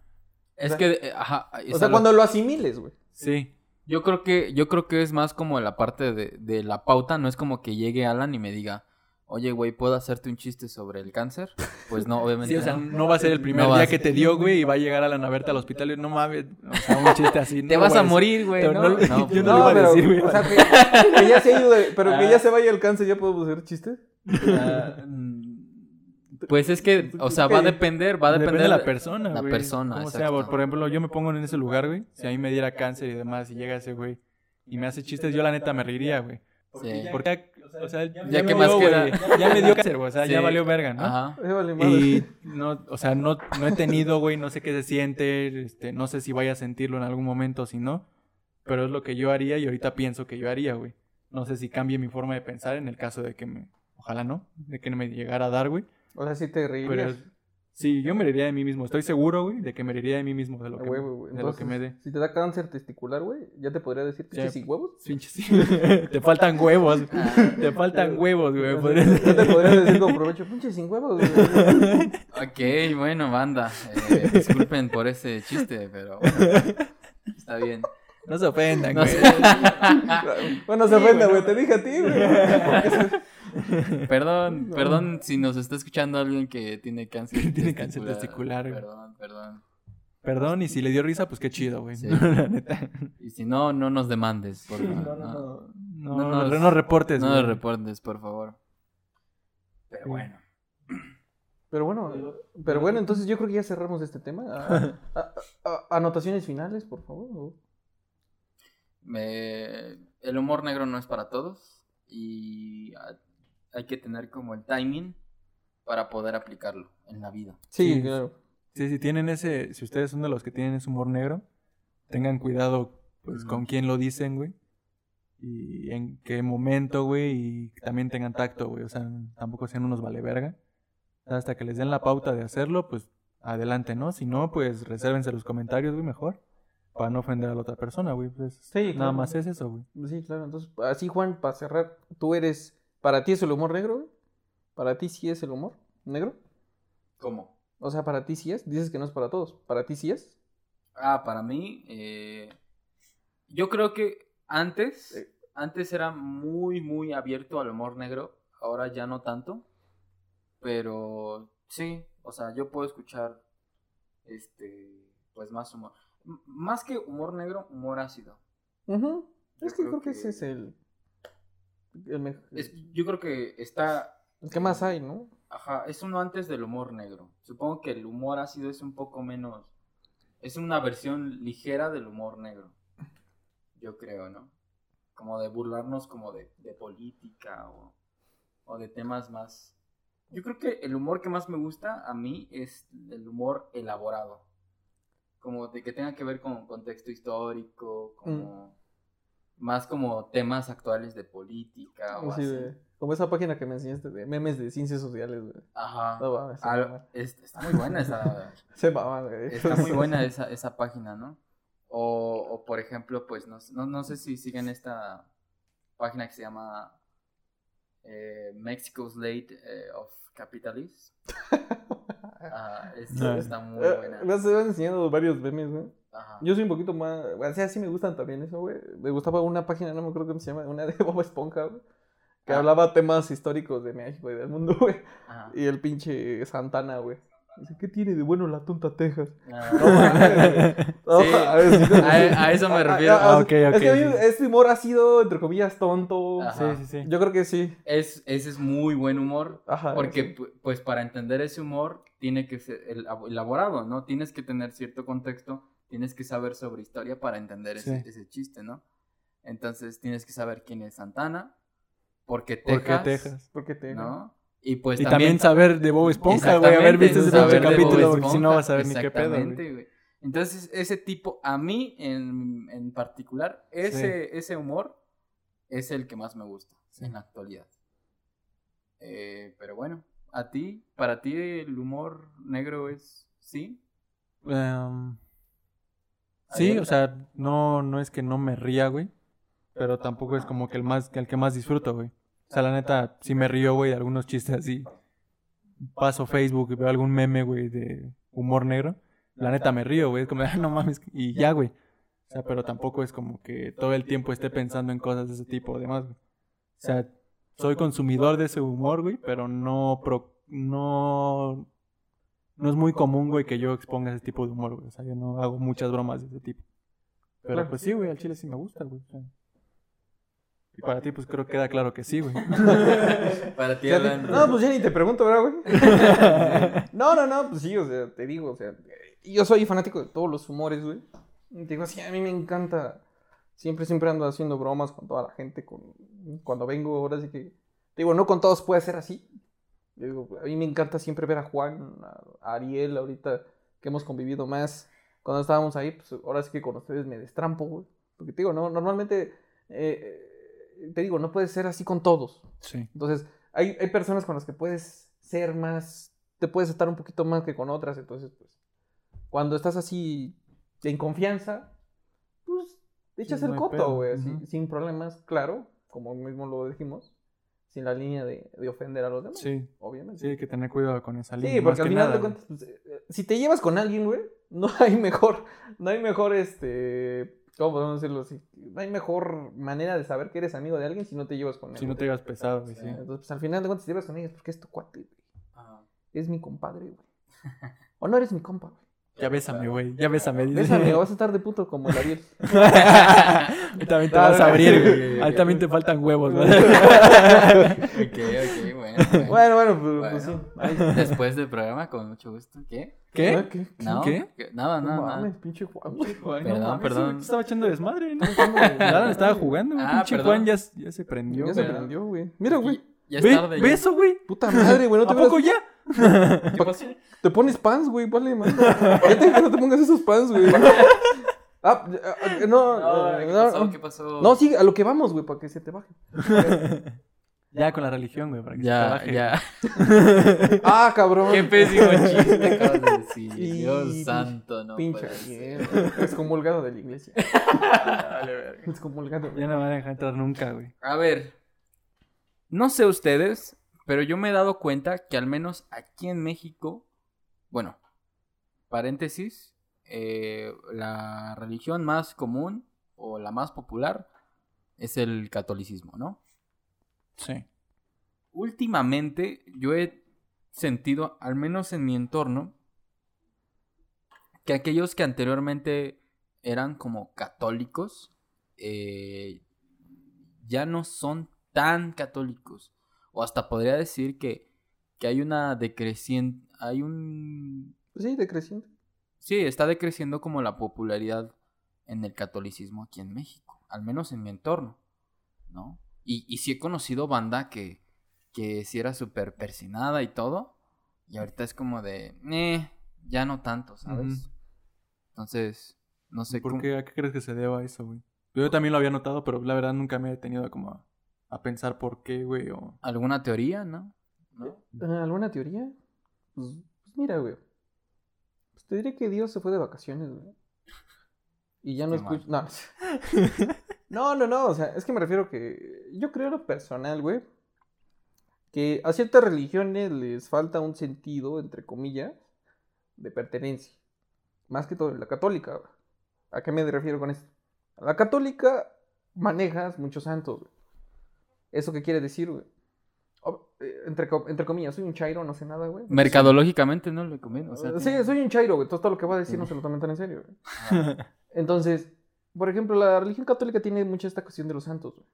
Es o sea- que, eh, ajá, O sea, lo- cuando lo asimiles, güey. sí. yo creo que yo creo que es más como la parte de, de la pauta, no es como que llegue Alan y me diga, oye, güey, ¿puedo hacerte un chiste sobre el cáncer? Pues no, obviamente Sí, o sea, no. va a ser el primer No día que te dio, güey, y va a llegar a la naverte al hospital y no mames, o sea, un chiste así. no Te vas a morir, güey, ¿no? no- yo pues no lo iba a pero, decir, güey. o sea, que, que ya se ayude, pero que Ah. ya se vaya el cáncer, ¿ya podemos hacer chistes? Ah, mm, Pues es que, o sea, va a depender, va a depender Depende de la persona, la güey. persona, Como sea, por ejemplo, yo me pongo en ese lugar, güey. Si a mí me diera cáncer y demás, y llega ese güey y me hace chistes, yo la neta me reiría, güey. Sí. Porque, o sea, ya, Ya que más dio, queda. güey, Ya me dio cáncer, güey. O sea, Sí. ya valió verga, ¿no? Ajá. Y no, o sea, no, no he tenido, güey, no sé qué se siente, este, no sé si vaya a sentirlo en algún momento o si no, pero es lo que yo haría y ahorita pienso que yo haría, güey. No sé si cambie mi forma de pensar en el caso de que me, ojalá no, de que no me llegara a dar, güey. O sea, sí te Pero reirías. Sí, yo me reiría de mí mismo, estoy seguro, güey, de que me reiría de mí mismo, de lo que, güey. de lo que me dé. si te da cáncer testicular, güey, ya te podría decir pinches Ya. sin huevos. Pinche sí. Te faltan huevos, te faltan huevos, güey. Ya podría- te- podría decir con provecho, pinches sin huevos, güey. Ok, bueno, banda. eh, disculpen por ese chiste, pero bueno, está bien. No se ofendan, No güey. sé. Bueno, se ofende, güey. Te dije a ti, güey. Perdón, perdón si nos está escuchando alguien que tiene cáncer Tiene cáncer testicular, güey. Perdón, perdón. Perdón, y si le dio risa, pues qué chido, güey. Sí. La neta. Y si no, no nos demandes, por favor. No, no, No, no. No, No no, nos- no reportes, no güey. nos reportes, por favor. Pero bueno. Pero bueno, pero bueno, entonces yo creo que ya cerramos este tema. Ah, ah, ah, anotaciones finales, por favor. Me- el humor negro no es para todos y hay que tener como el timing para poder aplicarlo en la vida. Sí, Sí. claro. Sí, si tienen ese, si ustedes son de los que tienen ese humor negro, tengan cuidado, pues, con quién lo dicen, güey. y en qué momento, güey, y también tengan tacto, güey. O sea, tampoco sean unos vale verga. Hasta que les den la pauta de hacerlo, pues adelante, ¿no? Si no, pues resérvense los comentarios, güey, mejor. Para no ofender a la otra persona, güey. Pues, Sí, nada claro. más es eso, güey. Sí, claro. Entonces, así, Juan, para cerrar, ¿tú eres. ¿Para ti es el humor negro, güey? ¿Para ti sí es el humor negro? ¿Cómo? O sea, ¿para ti sí es? Dices que no es para todos. ¿Para ti sí es? Ah, para mí, eh, yo creo que antes, Eh. antes era muy, muy abierto al humor negro, ahora ya no tanto, pero sí, o sea, yo puedo escuchar, este, pues más humor, M- más que humor negro, humor ácido. Es que creo creo que que- ese es el. El, me- Es- yo creo que está, que más hay, ¿no? ajá, es uno antes del humor negro. Supongo que el humor ácido es un poco menos, es una versión ligera del humor negro. Yo creo, ¿no? Como de burlarnos como de, de política o, o de temas más... Yo creo que el humor que más me gusta a mí es el humor elaborado. Como de que tenga que ver con contexto histórico, como... Más como temas actuales de política o Así así. como esa página que me enseñaste de memes de ciencias sociales, güey. Ajá. No Ah, maman. es- está muy buena esa... Se maman, güey. Está muy buena esa, esa página, ¿no? O, o, por ejemplo, pues no, no, no sé si siguen esta página que se llama eh, Mexico's Late eh, of Capitalists. Ajá, es- No. está muy Eh, buena. Me has enseñado varios memes, güey. Ajá. Yo soy un poquito más. O sea, sí me gustan también eso, güey. Me gustaba una página, no me acuerdo cómo se llama, una de Bob Esponja, güey. Que Ah. hablaba temas históricos de México y del mundo, güey. Ajá. Y el pinche Santana, güey. Dice, ¿qué tiene de bueno la tonta Texas? Ah, No mames, No, Sí, a sí, a, a eso me refiero. Ah, ok, Es ok, que a sí. este humor ha sido, entre comillas, tonto. Ajá. Sí, sí, sí. Yo creo que sí. Es, ese es muy buen humor. Ajá. Porque, sí. pu- pues, para entender ese humor, tiene que ser el- elaborado, ¿no? Tienes que tener cierto contexto, tienes que saber sobre historia para entender ese, Sí. ese chiste, ¿no? Entonces, tienes que saber quién es Santana, por qué ¿Por Texas, qué Texas? ¿Por qué te.? ¿no? Y pues Y también saber de Bob Esponja, güey. Haber visto ese capítulo, porque si no vas a ver ni qué pedo, güey. exactamente, güey. Entonces, ese tipo, a mí en, en particular, ese, ese humor es el que más me gusta Sí. en la actualidad. Eh, pero bueno, ¿a ti? ¿Para ti el humor negro es sí? Em, sí, o sea, no, no es que no me ría, güey. Pero tampoco es como que el más, que el que más disfruto, güey. O sea, la neta, sí me río, güey, de algunos chistes así. Paso Facebook y veo algún meme, güey, de humor negro. La neta me río, güey. Es como, ah, no mames. Y ya, güey. O sea, pero tampoco es como que todo el tiempo esté pensando en cosas de ese tipo, además, güey. O sea, soy consumidor de ese humor, güey, pero no, pro- no, no es muy común, güey, que yo exponga ese tipo de humor, güey. O sea, yo no hago muchas bromas de ese tipo. Pero Claro. pues sí, güey, al chile sí me gusta, güey. o. Y para ti, pues creo que queda claro que sí, güey. Para ti, Alan, No, pues ya ni te pregunto, ¿verdad, güey? no, no, no, pues sí, o sea, te digo, o sea, yo soy fanático de todos los humores, güey. Te digo, sí, a mí me encanta. Siempre, siempre ando haciendo bromas con toda la gente. Con... Cuando vengo, ahora sí que. Te digo, no con todos puede ser así. Yo digo, a mí me encanta siempre ver a Juan, a Ariel, ahorita que hemos convivido más. Cuando estábamos ahí, pues ahora sí que con ustedes me destrampo, güey. Porque te digo, no, normalmente. eh, eh, te digo, no puede ser así con todos. Sí. Entonces, hay, hay personas con las que puedes ser más, te puedes estar un poquito más que con otras, entonces, pues, cuando estás así en confianza, pues, echas no el coto, güey, sin problemas, claro, como mismo lo dijimos, sin la línea de, de ofender a los demás, Sí, obviamente. sí, hay que tener cuidado con esa línea. Sí, porque al final nada, de cuentas, pues, eh, eh, si te llevas con alguien, güey, no hay mejor, no hay mejor, este, ¿cómo podemos decirlo así? No hay mejor manera de saber que eres amigo de alguien si no te llevas con él. Si no te llevas pesado, güey, sí. Sí. Entonces, pues al final de cuentas te llevas con ella porque es tu cuate, güey. Ajá. Es mi compadre, güey. O no eres mi compa, güey. Ya bésame, güey. Ya bésame. dice. Bésame, vas a estar de puto como el Ariel. Ahí también te vas a abrir, güey. Ahí también te faltan huevos, güey. Ok, ok, bueno. bueno. Bueno, bueno, pues, pues sí. Bueno, Ahí- Después del programa, con mucho gusto. ¿Qué? ¿Qué? ¿Qué? ¿No? ¿Qué? Nada, No nada, nada. mames, pinche Juan, Perdón, mames, perdón. estaba echando desmadre, ¿no? Nada, estaba jugando, güey. Ah, Pinche perdón. Juan ya, ya se prendió. Ya se prendió, güey. Mira, güey. Ya es Ve, tarde. ve ya. eso, güey. Puta madre, güey. No te, ¿A poco ya? ¿Qué pasó? te pones pants, güey. Vale, man. Ya te, no te pongas esos pants, güey. Ah, ah, no, No, eh, ¿qué no, pasó? no. ¿Qué pasó? No, sí, a lo que vamos, güey, para que se te baje. Ya con la religión, güey, para que se te Ya, baje. ya. Ah, cabrón. Qué pésimo chiste acabas de decir. Dios santo, no Pinche excomulgado de la iglesia. Vale, verga. Excomulgado. Ya no me van a dejar entrar nunca, güey. A ver, no sé ustedes, pero yo me he dado cuenta que al menos aquí en México, bueno, paréntesis, eh, la religión más común o la más popular es el catolicismo, ¿no? Sí. Últimamente yo he sentido, al menos en mi entorno, que aquellos que anteriormente eran como católicos, eh, ya no son tan católicos. O hasta podría decir que, que hay una decreciente, hay un... Sí, decreciente. Sí, está decreciendo como la popularidad en el catolicismo aquí en México, al menos en mi entorno, ¿no? Y, y sí he conocido banda que, que sí era súper persinada y todo, y ahorita es como de, eh, ya no tanto, ¿sabes? Entonces, no sé ¿Por cómo- qué? ¿A qué crees que se deba eso, güey? Yo también lo había notado, pero la verdad nunca me he detenido como a, a pensar por qué, güey, o... ¿Alguna teoría, no? ¿No? ¿Alguna teoría? Pues, pues mira, güey. Pues te diré que Dios se fue de vacaciones, güey. Y ya no escucho. No. no, no, no. O sea, es que me refiero que. Yo creo en lo personal, güey. Que a ciertas religiones les falta un sentido, entre comillas, de pertenencia. Más que todo en la católica. güey. ¿A qué me refiero con esto? A la católica manejas muchos santos, güey. ¿Eso qué quiere decir, güey? Eh, Entre, co- entre comillas, soy un chairo, no sé nada, güey. Mercadológicamente no le conviene. O sea, Sí, tiene- soy un chairo, güey. Todo lo que voy a decir no se lo tomen tan en serio, güey. Entonces, por ejemplo, la religión católica tiene mucha esta cuestión de los santos, güey.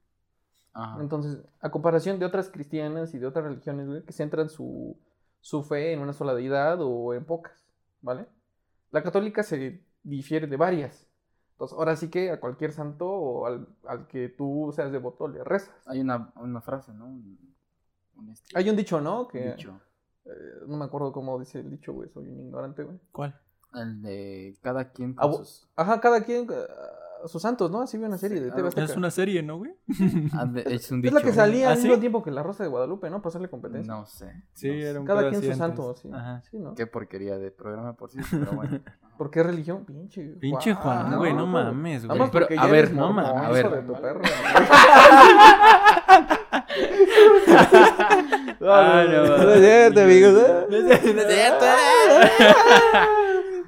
Ajá. Entonces, a comparación de otras cristianas y de otras religiones, güey, que centran su, su fe en una sola deidad o en pocas, ¿vale? La católica se difiere de varias. Entonces, ahora sí que a cualquier santo o al, al que tú seas devoto le rezas. Hay una, una frase, ¿no? Un, un este- Hay un dicho, ¿no? Que dicho. eh, no me acuerdo cómo dice el dicho, güey. Soy un ignorante, güey. ¿Cuál? El de cada quien con sus... Ajá, cada quien eh, sus santos, ¿no? Así vi una serie Sí, de ah, TV Azteca. Es una serie, ¿no, güey? Ah, Es un Es dicho. la que salía ¿Ah, al sí? mismo tiempo que la Rosa de Guadalupe, ¿no? Para hacerle competencia. No sé. Sí, no sé. era un Cada quien su santo, sí. Ajá. Sí, ¿no? Qué porquería de programa, por cierto, pero bueno. ¿Por qué religión? Pinche. Pinche Juan, güey, no pero- mames, güey. Pero, a ver, no mames, a ver. de tu perro. Ah, no, no es cierto, amigos.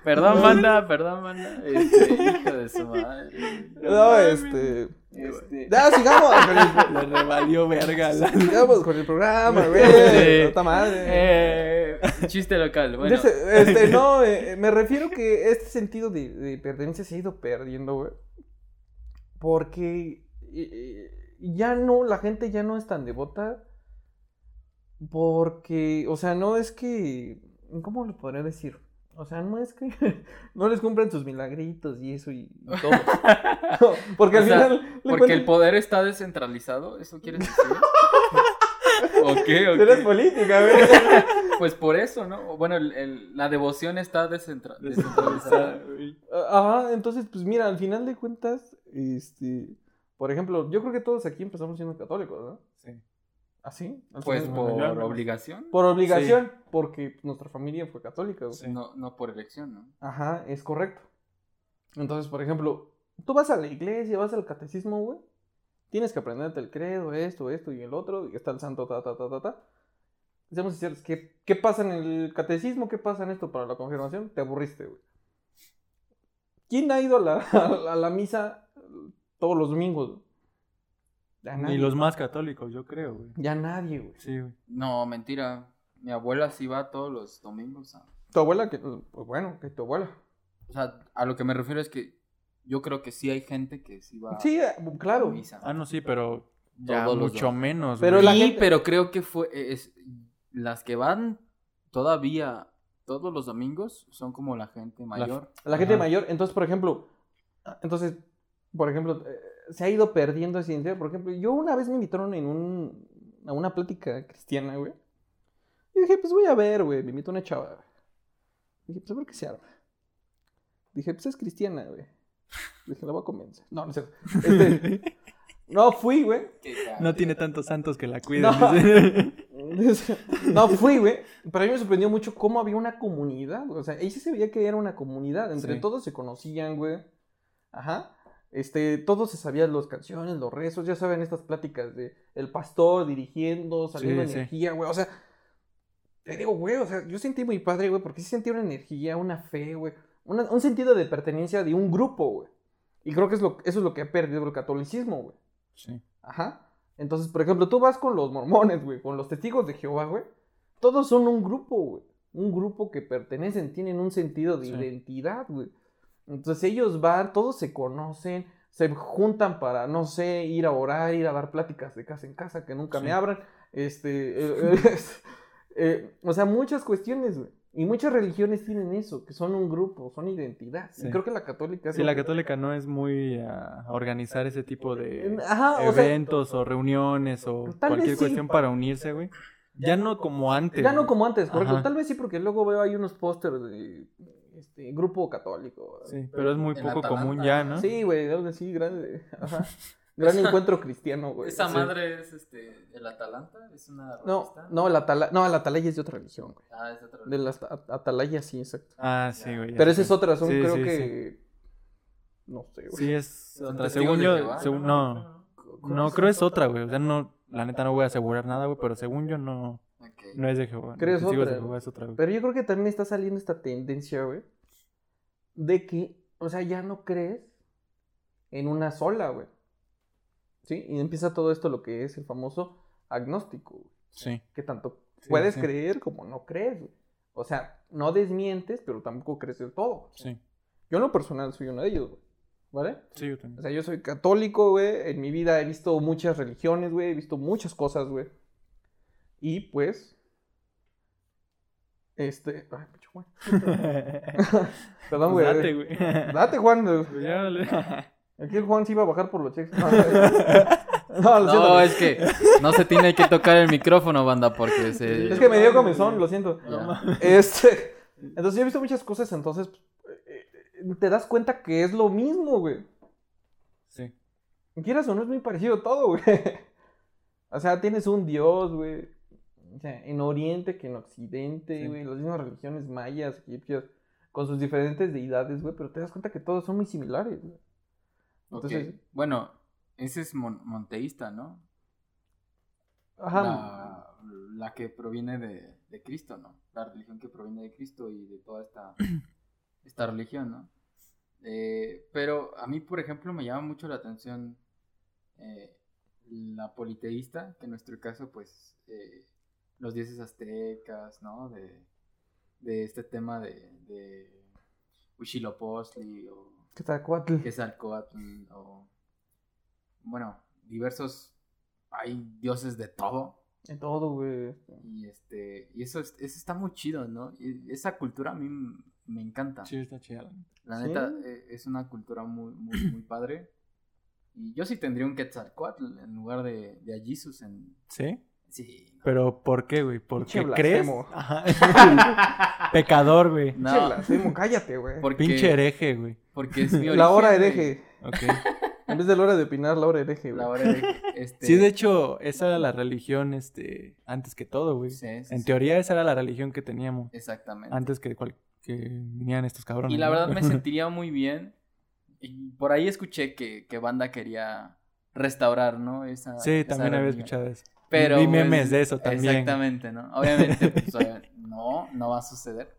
Perdón, manda, perdón, manda. Este, hijo de su madre. No, este. Este, Ya, sigamos Le revalió verga la... sigamos con el programa, güey. Sí. Puta madre. eh, chiste local, bueno. Este, no, eh, me refiero que este sentido de, de pertenencia se ha ido perdiendo, güey. Porque eh, ya no, la gente ya no es tan devota. Porque, o sea, no es que. ¿Cómo lo podría decir? O sea, no es que no les cumplan sus milagritos y eso y, y todo. No, porque al O sea, final. Porque el poder está descentralizado, ¿eso quieres decir? ok, Tú eres ok. política, güey. Pues por eso, ¿no? Bueno, el- el- la devoción está descentra- descentralizada. Ajá, entonces, pues mira, al final de cuentas, este. Por ejemplo, yo creo que todos aquí empezamos siendo católicos, ¿no? Sí. ¿Así? Al Pues por obligación, Por obligación, porque nuestra familia fue católica, güey. Sí. no, no por elección, ¿no? Ajá, es correcto. Entonces, por ejemplo, tú vas a la iglesia, vas al catecismo, güey. Tienes que aprenderte el credo, esto, esto y el otro, y está el santo, ta, ta, ta, ta, ta. Seamos sinceros, ¿qué, ¿qué pasa en el catecismo? ¿Qué pasa en esto para la confirmación? Te aburriste, güey. ¿Quién ha ido a la, a la misa todos los domingos? Ya nadie. Ni los más católicos, yo creo, güey. Ya nadie, güey. Sí, güey. No, mentira. Mi abuela sí va todos los domingos. a- Tu abuela, que, pues bueno, que tu abuela. O sea, a lo que me refiero es que yo creo que sí hay gente que sí va Sí, eh, a claro. misa. Ah, no, sí, pero ya Todos mucho menos, Pero güey. la sí, pero creo que fue es, las que van todavía todos los domingos son como la gente mayor. La gente Ajá. mayor, entonces, por ejemplo, entonces, por ejemplo, eh, se ha ido perdiendo esa identidad. Por ejemplo, yo una vez me invitaron en un, a una plática cristiana, güey. Y dije, pues voy a ver, güey, me invitó una chava. güey. Dije, pues a ver qué se arma. Dije, pues es cristiana, güey. Dije, la voy a convencer. No, no sé. Este, no, fui, güey. No tiene tantos santos que la cuiden. No. fui, güey. Pero a mí me sorprendió mucho cómo había una comunidad, güey. O sea, ahí sí se veía que era una comunidad. Entre Sí. todos se conocían, güey. Ajá. Este, todos se sabían las canciones, los rezos, ya saben, estas pláticas de el pastor dirigiendo, saliendo Sí, energía, güey. O sea, te digo, güey, o sea, yo sentí muy padre, güey, porque sí sentí una energía, una fe, güey. un sentido de pertenencia de un grupo, güey. Y creo que es lo, eso es lo que ha perdido el catolicismo, güey. Sí. Ajá. Entonces, por ejemplo, tú vas con los mormones, güey, con los testigos de Jehová, güey. Todos son un grupo, güey. Un grupo que pertenecen, tienen un sentido de Sí. identidad, güey. Entonces ellos van, todos se conocen, se juntan para, no sé, ir a orar, ir a dar pláticas de casa en casa que nunca Sí. me abran. Este, eh, eh, eh, o sea, muchas cuestiones, güey. Y muchas religiones tienen eso, que son un grupo, son identidad. Y creo que la católica Sí, la católica no es muy a organizar ese tipo de Ajá, o sea, eventos o reuniones o cualquier sí. cuestión para unirse, güey. Ya no como antes. Ya no como antes, correcto. Tal vez sí, porque luego veo ahí unos pósters de este, grupo católico. Sí, pero es muy poco Atalanta. común ya, ¿no? Sí, güey, algo así, grande. Ajá. Gran encuentro cristiano, güey. Esa Sí. madre es este, el Atalanta, es una No, revista. no, el Atala... no, el Atalaya es de otra religión, güey. Ah, es otra De las At- Atalaya, sí, exacto. Ah, sí, güey. Pero esa es otra, son Sí, creo sí, que. No sé, güey. Sí, es otra. Según yo, Jehová, según- no, no, creo es otra, güey. O sea, no, la neta no voy a asegurar nada, güey, pero según yo no, Ok. no es de Jehová. Creo es Testigos otra, de Jehová es otra, güey. Pero yo creo que también está saliendo esta tendencia, güey. De que, o sea, ya no crees en una sola, güey. ¿Sí? Y empieza todo esto lo que es el famoso agnóstico, güey. Sí. Que tanto Sí, puedes sí. creer como no crees, güey. O sea, no desmientes, pero tampoco crees del todo. Sí. Yo en lo personal soy uno de ellos, güey. ¿Vale? Sí, yo O también. sea, yo soy católico, güey. En mi vida he visto muchas religiones, güey. He visto muchas cosas, güey. Y pues. Este. Ay, pinche Juan. Perdón, güey. Pues date, güey. Date, Juan. Pues. Aquí el Juan sí iba a bajar por los cheques. No, no, lo siento. No, es que no se tiene que tocar el micrófono, banda, porque se... Es que me dio comezón, lo siento. Este. Entonces yo he visto muchas cosas, entonces. eh, eh, Te das cuenta que es lo mismo, güey. Sí. Quieras o no es muy parecido todo, güey. O sea, tienes un dios, güey. O sea, en Oriente que en Occidente, Sí. güey. Las mismas religiones mayas, egipcias, con sus diferentes deidades, güey. Pero te das cuenta que todos son muy similares, güey. Entonces, Bueno, ese es mon- monteísta, ¿no? ajá. La, la que proviene de, de Cristo, ¿no? La religión que proviene de Cristo y de toda esta, esta religión, ¿no? Eh, pero a mí, por ejemplo, me llama mucho la atención eh, la politeísta, que en nuestro caso, pues, eh, los dioses aztecas, ¿no? De, de este tema de, de Huitzilopochtli o Quetzalcóatl. Quetzalcóatl o bueno, diversos hay dioses de todo En todo, güey. y este y eso es- eso está muy chido, ¿no? Y esa cultura a mí me encanta. Sí, está chida. La ¿Sí? neta eh, es una cultura muy muy muy padre. Y yo sí tendría un Quetzalcóatl en lugar de, de a Jesus en ¿Sí? Sí. no. Pero ¿por qué, güey? ¿Porque Pinche crees? blasfemo. Ajá. Pecador, güey. No, blasfemo, cállate, güey. porque Pinche hereje, güey. porque es mi La hora hereje. Ok. En vez de la hora de opinar, la hora hereje, güey. La hora hereje, este Sí, de hecho, esa era la religión, este, antes que todo, güey. sí, sí, En sí, teoría esa era la religión que teníamos exactamente. antes que, cual- que vinieran estos cabrones. Y la ¿no? verdad me sentiría muy bien. Y por ahí escuché que, que banda quería restaurar, ¿no? Esa, Sí, esa también había religión. escuchado eso. Pero, Vi pues, memes de eso también. Exactamente, ¿no? Obviamente, pues, no, no va a suceder.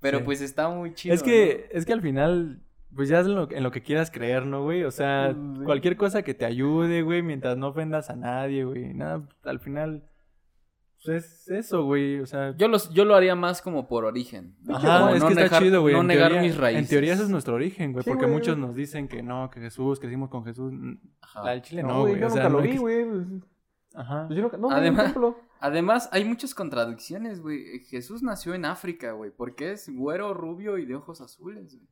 Pero Sí. pues está muy chido. Es que, es que al final, pues ya es en lo, en lo que quieras creer, ¿no, güey? O sea, Sí. cualquier cosa que te ayude, güey, mientras no ofendas a nadie, güey. Nada, al final, pues es eso, güey. O sea, ¿no? Yo, los, yo lo haría más como por origen. ¿no? Ajá, Como es no que está negar- chido, güey. No En negar teoría- mis raíces. En teoría ese es nuestro origen, güey. Sí, porque güey. muchos nos dicen que no, que Jesús, que crecimos con Jesús. Ajá. Al chile No, no, güey, güey. yo o sea, nunca lo no vi, que- Pues Ajá. yo nunca... No, no, Además- templo. Además, hay muchas contradicciones, güey. Jesús nació en África, güey. Porque es güero, rubio y de ojos azules, güey.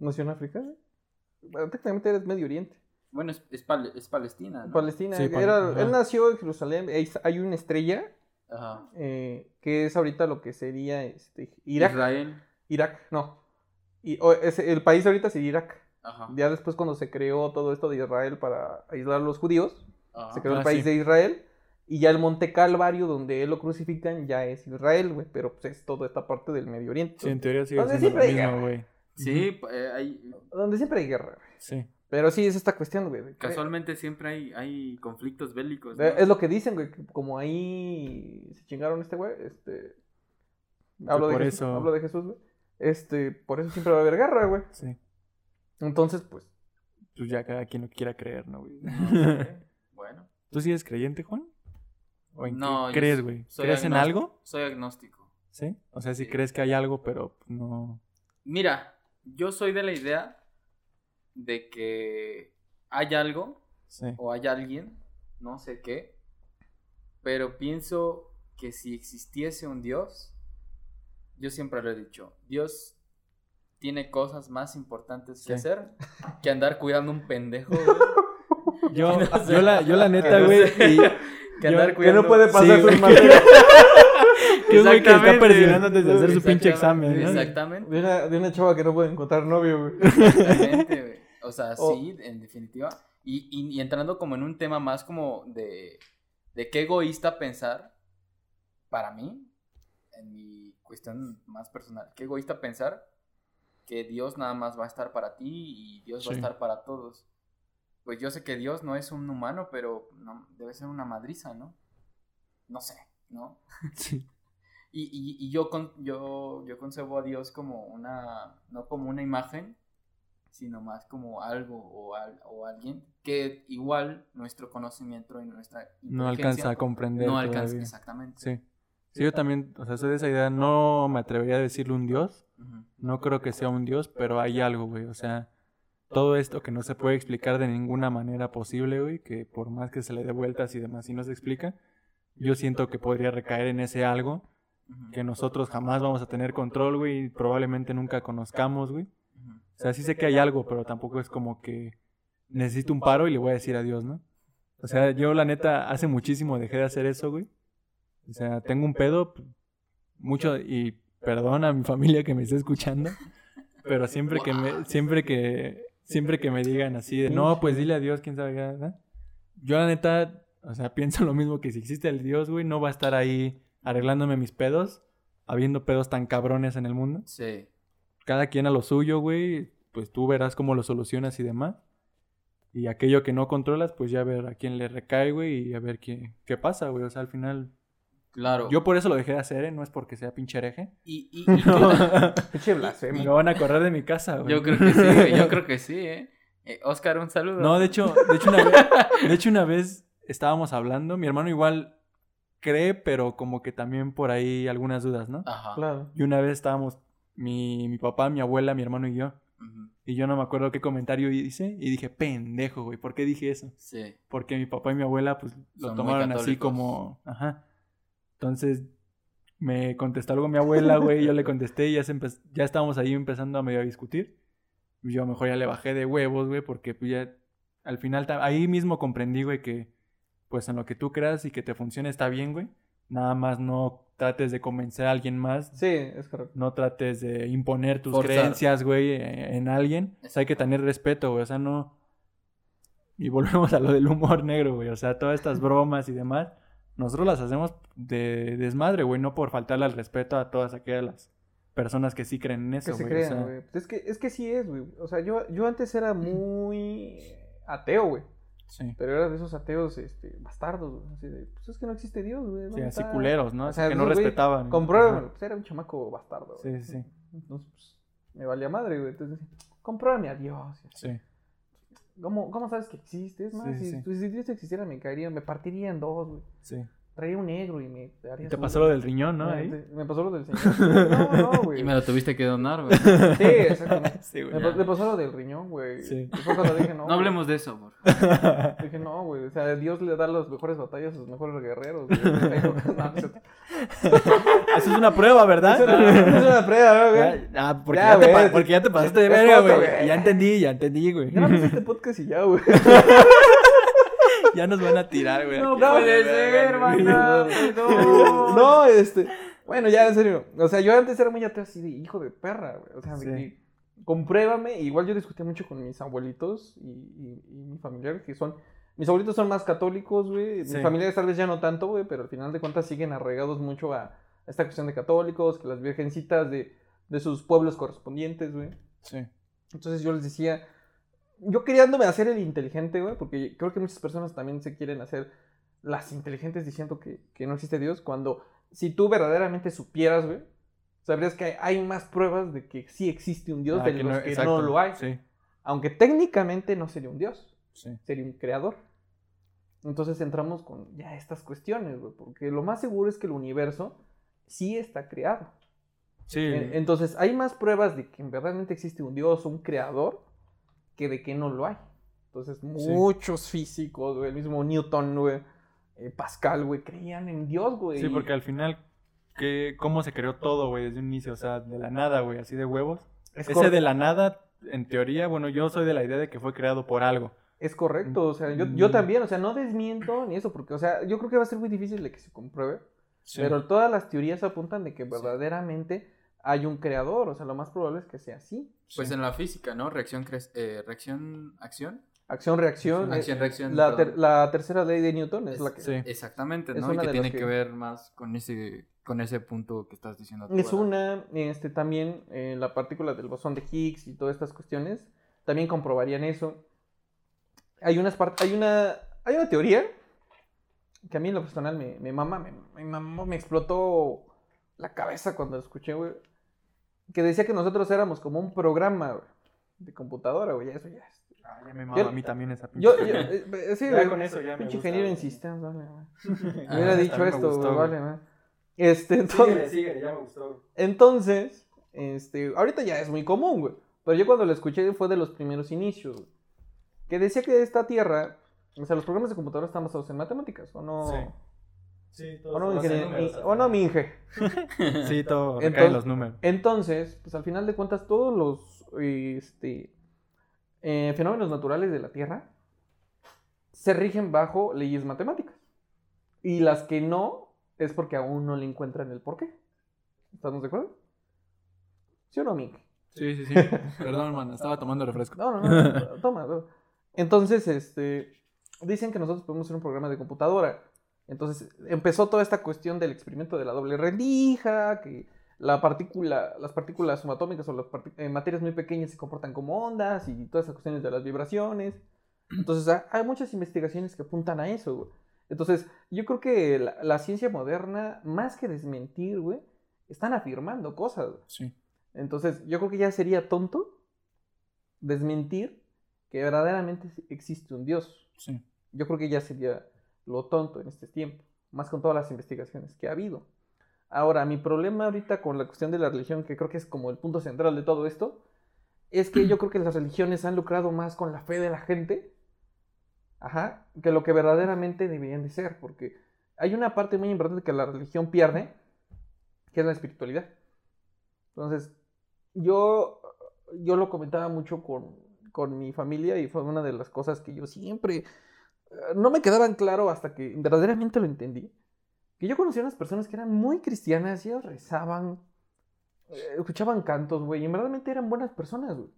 Nació en África. Bueno, técnicamente eres Medio Oriente. Bueno, es, es, Pal- es Palestina, ¿no? Palestina. Sí, era, él nació en Jerusalén. Hay, hay una estrella Ajá. eh, que es ahorita lo que sería este, Irak. Israel. Irak, no. Y, o, es- el país ahorita sería Irak. Ajá. Ya después cuando se creó todo esto de Israel para aislar a los judíos, Ajá. se creó Ah, el país sí. de Israel. Y ya el Monte Calvario, donde él lo crucifican, ya es Israel, güey. Pero pues es toda esta parte del Medio Oriente. Sí, en teoría sigue Donde lo siempre hay mismo, guerra. güey. Sí, eh, hay, Donde siempre hay guerra, güey. Sí. Pero sí, es esta cuestión, güey. casualmente siempre hay, hay conflictos bélicos. ¿no? Es lo que dicen, güey, que como ahí se chingaron este güey, este... Hablo de, por Jesús, eso- hablo de Jesús, güey. Este, por eso siempre va a haber guerra, güey. Sí. Entonces, pues... Pues ya cada quien lo quiera creer, ¿no, güey? Bueno, ¿Tú sí eres creyente, Juan? ¿O en No, qué crees, güey? ¿Crees en algo? soy agnóstico. Sí. O sea, si Sí. crees que hay algo, pero no. Mira, yo soy de la idea de que hay algo Sí. o hay alguien, no sé qué, pero pienso que si existiese un Dios, yo siempre lo he dicho, Dios tiene cosas más importantes que hacer que andar cuidando un pendejo. güey. Yo, No sé. yo, la, yo la neta, güey. que andar que Que no puede pasar Sí, sus materias. que un güey que está presionando antes de hacer su pinche examen, ¿no? Exactamente. De una, de una chava que no puede encontrar novio, güey. Exactamente, güey. O sea, sí, en definitiva. Y, y- y entrando como en un tema más como de, de qué egoísta pensar, para mí, en mi cuestión más personal, qué egoísta pensar que Dios nada más va a estar para ti y Dios va a estar para todos. Pues yo sé que Dios no es un humano, pero no- debe ser una madriza, ¿no? No sé, ¿no? Sí. Y, y, y yo, con, yo, yo concebo a Dios como una, no como una imagen, sino más como algo o, al- o alguien que igual nuestro conocimiento y nuestra No alcanza a comprender. no alcanza todavía. exactamente. Sí. Sí, yo también, o sea, soy de esa idea. No me atrevería a decirle un dios. No creo que sea un dios, pero hay algo, güey. O sea, todo esto que no se puede explicar de ninguna manera posible, güey, que por más que se le dé vueltas y demás y no se explica, yo siento que podría recaer en ese algo que nosotros jamás vamos a tener control, güey, y probablemente nunca conozcamos, güey. O sea, sí sé que hay algo, pero tampoco es como que necesito un paro y le voy a decir adiós, ¿no? O sea, yo la neta hace muchísimo dejé de hacer eso, güey. O sea, tengo un pedo mucho y perdona a mi familia que me esté escuchando, pero siempre que me siempre que siempre que me digan así de, "No, pues dile adiós, quién sabe qué". Yo la neta, o sea, pienso lo mismo que si existe el Dios, güey, no va a estar ahí arreglándome mis pedos, habiendo pedos tan cabrones en el mundo Sí. cada quien a lo suyo, güey. Pues tú verás cómo lo solucionas y demás. Y aquello que no controlas, pues ya ver a quién le recae, güey, y a ver qué, qué pasa, güey. O sea, al final. Claro. Yo por eso lo dejé de hacer, ¿eh? No es porque sea pinche hereje. Y, y- y tú- Pinche Me blasfemo. lo van a correr de mi casa, güey. yo creo que sí, güey, yo creo que sí, ¿eh? Eh, Oscar, un saludo. No, de hecho, de hecho, una vez, de hecho, una vez estábamos hablando. Mi hermano igual cree, pero como que también por ahí algunas dudas, ¿no? Ajá. Claro. Y una vez estábamos mi, mi papá, mi abuela, mi hermano y yo. Y yo no me acuerdo qué comentario hice. Y dije, pendejo, güey. ¿Por qué dije eso? Sí. porque mi papá y mi abuela pues lo Son tomaron así como, ajá. Entonces me contestó algo mi abuela, güey, yo le contesté y ya, se empe- ya estábamos ahí empezando a medio a discutir. Y yo a lo mejor ya le bajé de huevos, güey, porque pues ya al final ahí mismo comprendí, güey, que pues en lo que tú creas y que te funcione está bien, güey. Nada más no trates de convencer a alguien más. Sí, es correcto. No trates de imponer tus Forzar. creencias, güey, eh, en alguien. O sea, hay que tener respeto, güey. O sea, no... Y volvemos a lo del humor negro, güey. O sea, todas estas bromas y demás, nosotros las hacemos de desmadre, güey. No por faltarle al respeto a todas aquellas personas que sí creen en eso, Que se güey. o crean, sea, güey. Pues es, que, es que sí es, güey. O sea, yo, yo antes era muy ateo, güey. sí. Pero era de esos ateos este, bastardos, güey. Así de, pues es que no existe Dios, güey. Sí, ¿dónde así culeros, ¿no? O Así sea, que no güey, respetaban. Compruébamelo. Pues era un chamaco bastardo, güey. Sí, sí, sí. Entonces, pues, me valía madre, güey. Entonces, compruébame a Dios. Sí. ¿Cómo, ¿Cómo sabes que existe? Es más, Sí, si, sí. pues, si Dios existiera, me caería, me partiría en dos, güey. sí. Traería un negro y me haría te pasó lo del riñón, ¿no? Me- Ahí. Me pasó lo del señor. No, no, güey. Y me lo tuviste que donar, güey. Sí, exactamente. sí, güey. Me, pa- me pasó lo del riñón, güey. Sí. Cuando dije, no. No güey. hablemos de eso, por favor. Dije, no, güey. O sea, Dios le da las mejores batallas a sus mejores guerreros. güey. No. Eso es una prueba, ¿verdad? Es una, es una prueba, güey. Ah, porque, Ya, ya te güey, pa- porque ya te pasaste de verga, foto, güey. güey. Ya entendí, ya entendí, güey. Grabamos este podcast y ya, güey. ya nos van a tirar, güey. No aquí. puede ser, banda. No. No, este. Bueno, ya, en serio. O sea, yo antes era muy ateo así de hijo de perra, güey. O sea, Sí. que compruébame. Igual yo discutí mucho con mis abuelitos y, y, y mi familiar, que son... Mis abuelitos son más católicos, güey. Sí. Mis familiares tal vez ya no tanto, güey, pero al final de cuentas siguen arraigados mucho a esta cuestión de católicos, que las virgencitas de, de sus pueblos correspondientes, güey. Sí. Entonces yo les decía, yo queriéndome hacer el inteligente, güey, porque creo que muchas personas también se quieren hacer las inteligentes diciendo que, que no existe Dios, cuando si tú verdaderamente supieras, güey, sabrías que hay, más pruebas de que sí existe un Dios Ah, de que los no- que exacto. no lo hay. Sí, Aunque técnicamente no sería un Dios, sí. sería un creador. Entonces entramos con ya estas cuestiones, güey, porque lo más seguro es que el universo sí está creado. Sí, En- Entonces, hay más pruebas de que verdaderamente existe un Dios, un creador, que de que no lo hay. Entonces, muchos físicos, güey, el mismo Newton, güey, eh, Pascal, güey, creían en Dios, güey. sí, porque al final, ¿qué, ¿cómo se creó todo, güey? Desde un inicio, o sea, de la nada, güey, así de huevos. es, Ese de la nada, en teoría, bueno, yo soy de la idea de que fue creado por algo. Es correcto, o sea, yo, yo también, o sea, no desmiento ni eso, porque, o sea, yo creo que va a ser muy difícil de que se compruebe, Sí. pero todas las teorías apuntan de que verdaderamente hay un creador, o sea, lo más probable es que sea así. Pues Sí. en la física, ¿no? Reacción, cre- eh, reacción, acción. Acción-reacción. eh, Acción, reacción. La, ter- la tercera ley de Newton es, Es- la que... sí. Exactamente, Es ¿no? Y una que tiene que... que- ver más con ese, con ese punto que estás diciendo. tú, Es una, este, también eh, la partícula del bosón de Higgs y todas estas cuestiones también comprobarían eso. Hay unas hay una, hay una teoría que a mí en lo personal me, me mama, me, me mamó, me explotó la cabeza cuando lo escuché, güey. Que decía que nosotros éramos como un programa, güey, de computadora, güey, eso ya es. Ah, ya me mama Yo- a mí también esa pinche Yo, yo, eh, eh, sí, Ya güey, con eso ya me pinche ingeniero en sistemas, vale, güey. Ah, Hubiera dicho esto, gustó, güey, vale, güey. Este, entonces... síguele, ya me gustó. Entonces, este, ahorita ya es muy común, güey. Pero yo cuando lo escuché fue de los primeros inicios, güey. Que decía que esta tierra, o sea, los programas de computadora están basados en matemáticas, ¿o no? Sí. Sí, ¿O no, ingeniero? ¿O no, mi Inge? Sí, todo Entonces- los números. Entonces, pues al final de cuentas, todos los este, eh, fenómenos naturales de la Tierra se rigen bajo leyes matemáticas. Y las que no, es porque aún no le encuentran el porqué. ¿Estamos de acuerdo? ¿Sí o no, mi Inge? Sí, sí, sí. Perdón, man, estaba tomando refresco. No, no, no, toma, toma. Entonces, este, dicen que nosotros podemos hacer un programa de computadora. Entonces, empezó toda esta cuestión del experimento de la doble rendija, que la partícula, las partículas subatómicas o las eh, materias muy pequeñas se comportan como ondas y todas esas cuestiones de las vibraciones. Entonces, ha- hay muchas investigaciones que apuntan a eso, güey. Entonces, yo creo que la, la ciencia moderna, más que desmentir, güey, están afirmando cosas. güey. Sí. Entonces, yo creo que ya sería tonto desmentir que verdaderamente existe un Dios. Sí. Yo creo que ya sería lo tonto en este tiempo, más con todas las investigaciones que ha habido. Ahora, mi problema ahorita con la cuestión de la religión, que creo que es como el punto central de todo esto, es que yo creo que las religiones han lucrado más con la fe de la gente, ajá, que lo que verdaderamente deberían de ser, porque hay una parte muy importante que la religión pierde, que es la espiritualidad. Entonces, yo, yo lo comentaba mucho con, con mi familia y fue una de las cosas que yo siempre eh, no me quedaban claro hasta que verdaderamente lo entendí. Que yo conocí a unas personas que eran muy cristianas y ellos rezaban, eh, escuchaban cantos, güey, y en verdaderamente eran buenas personas, güey.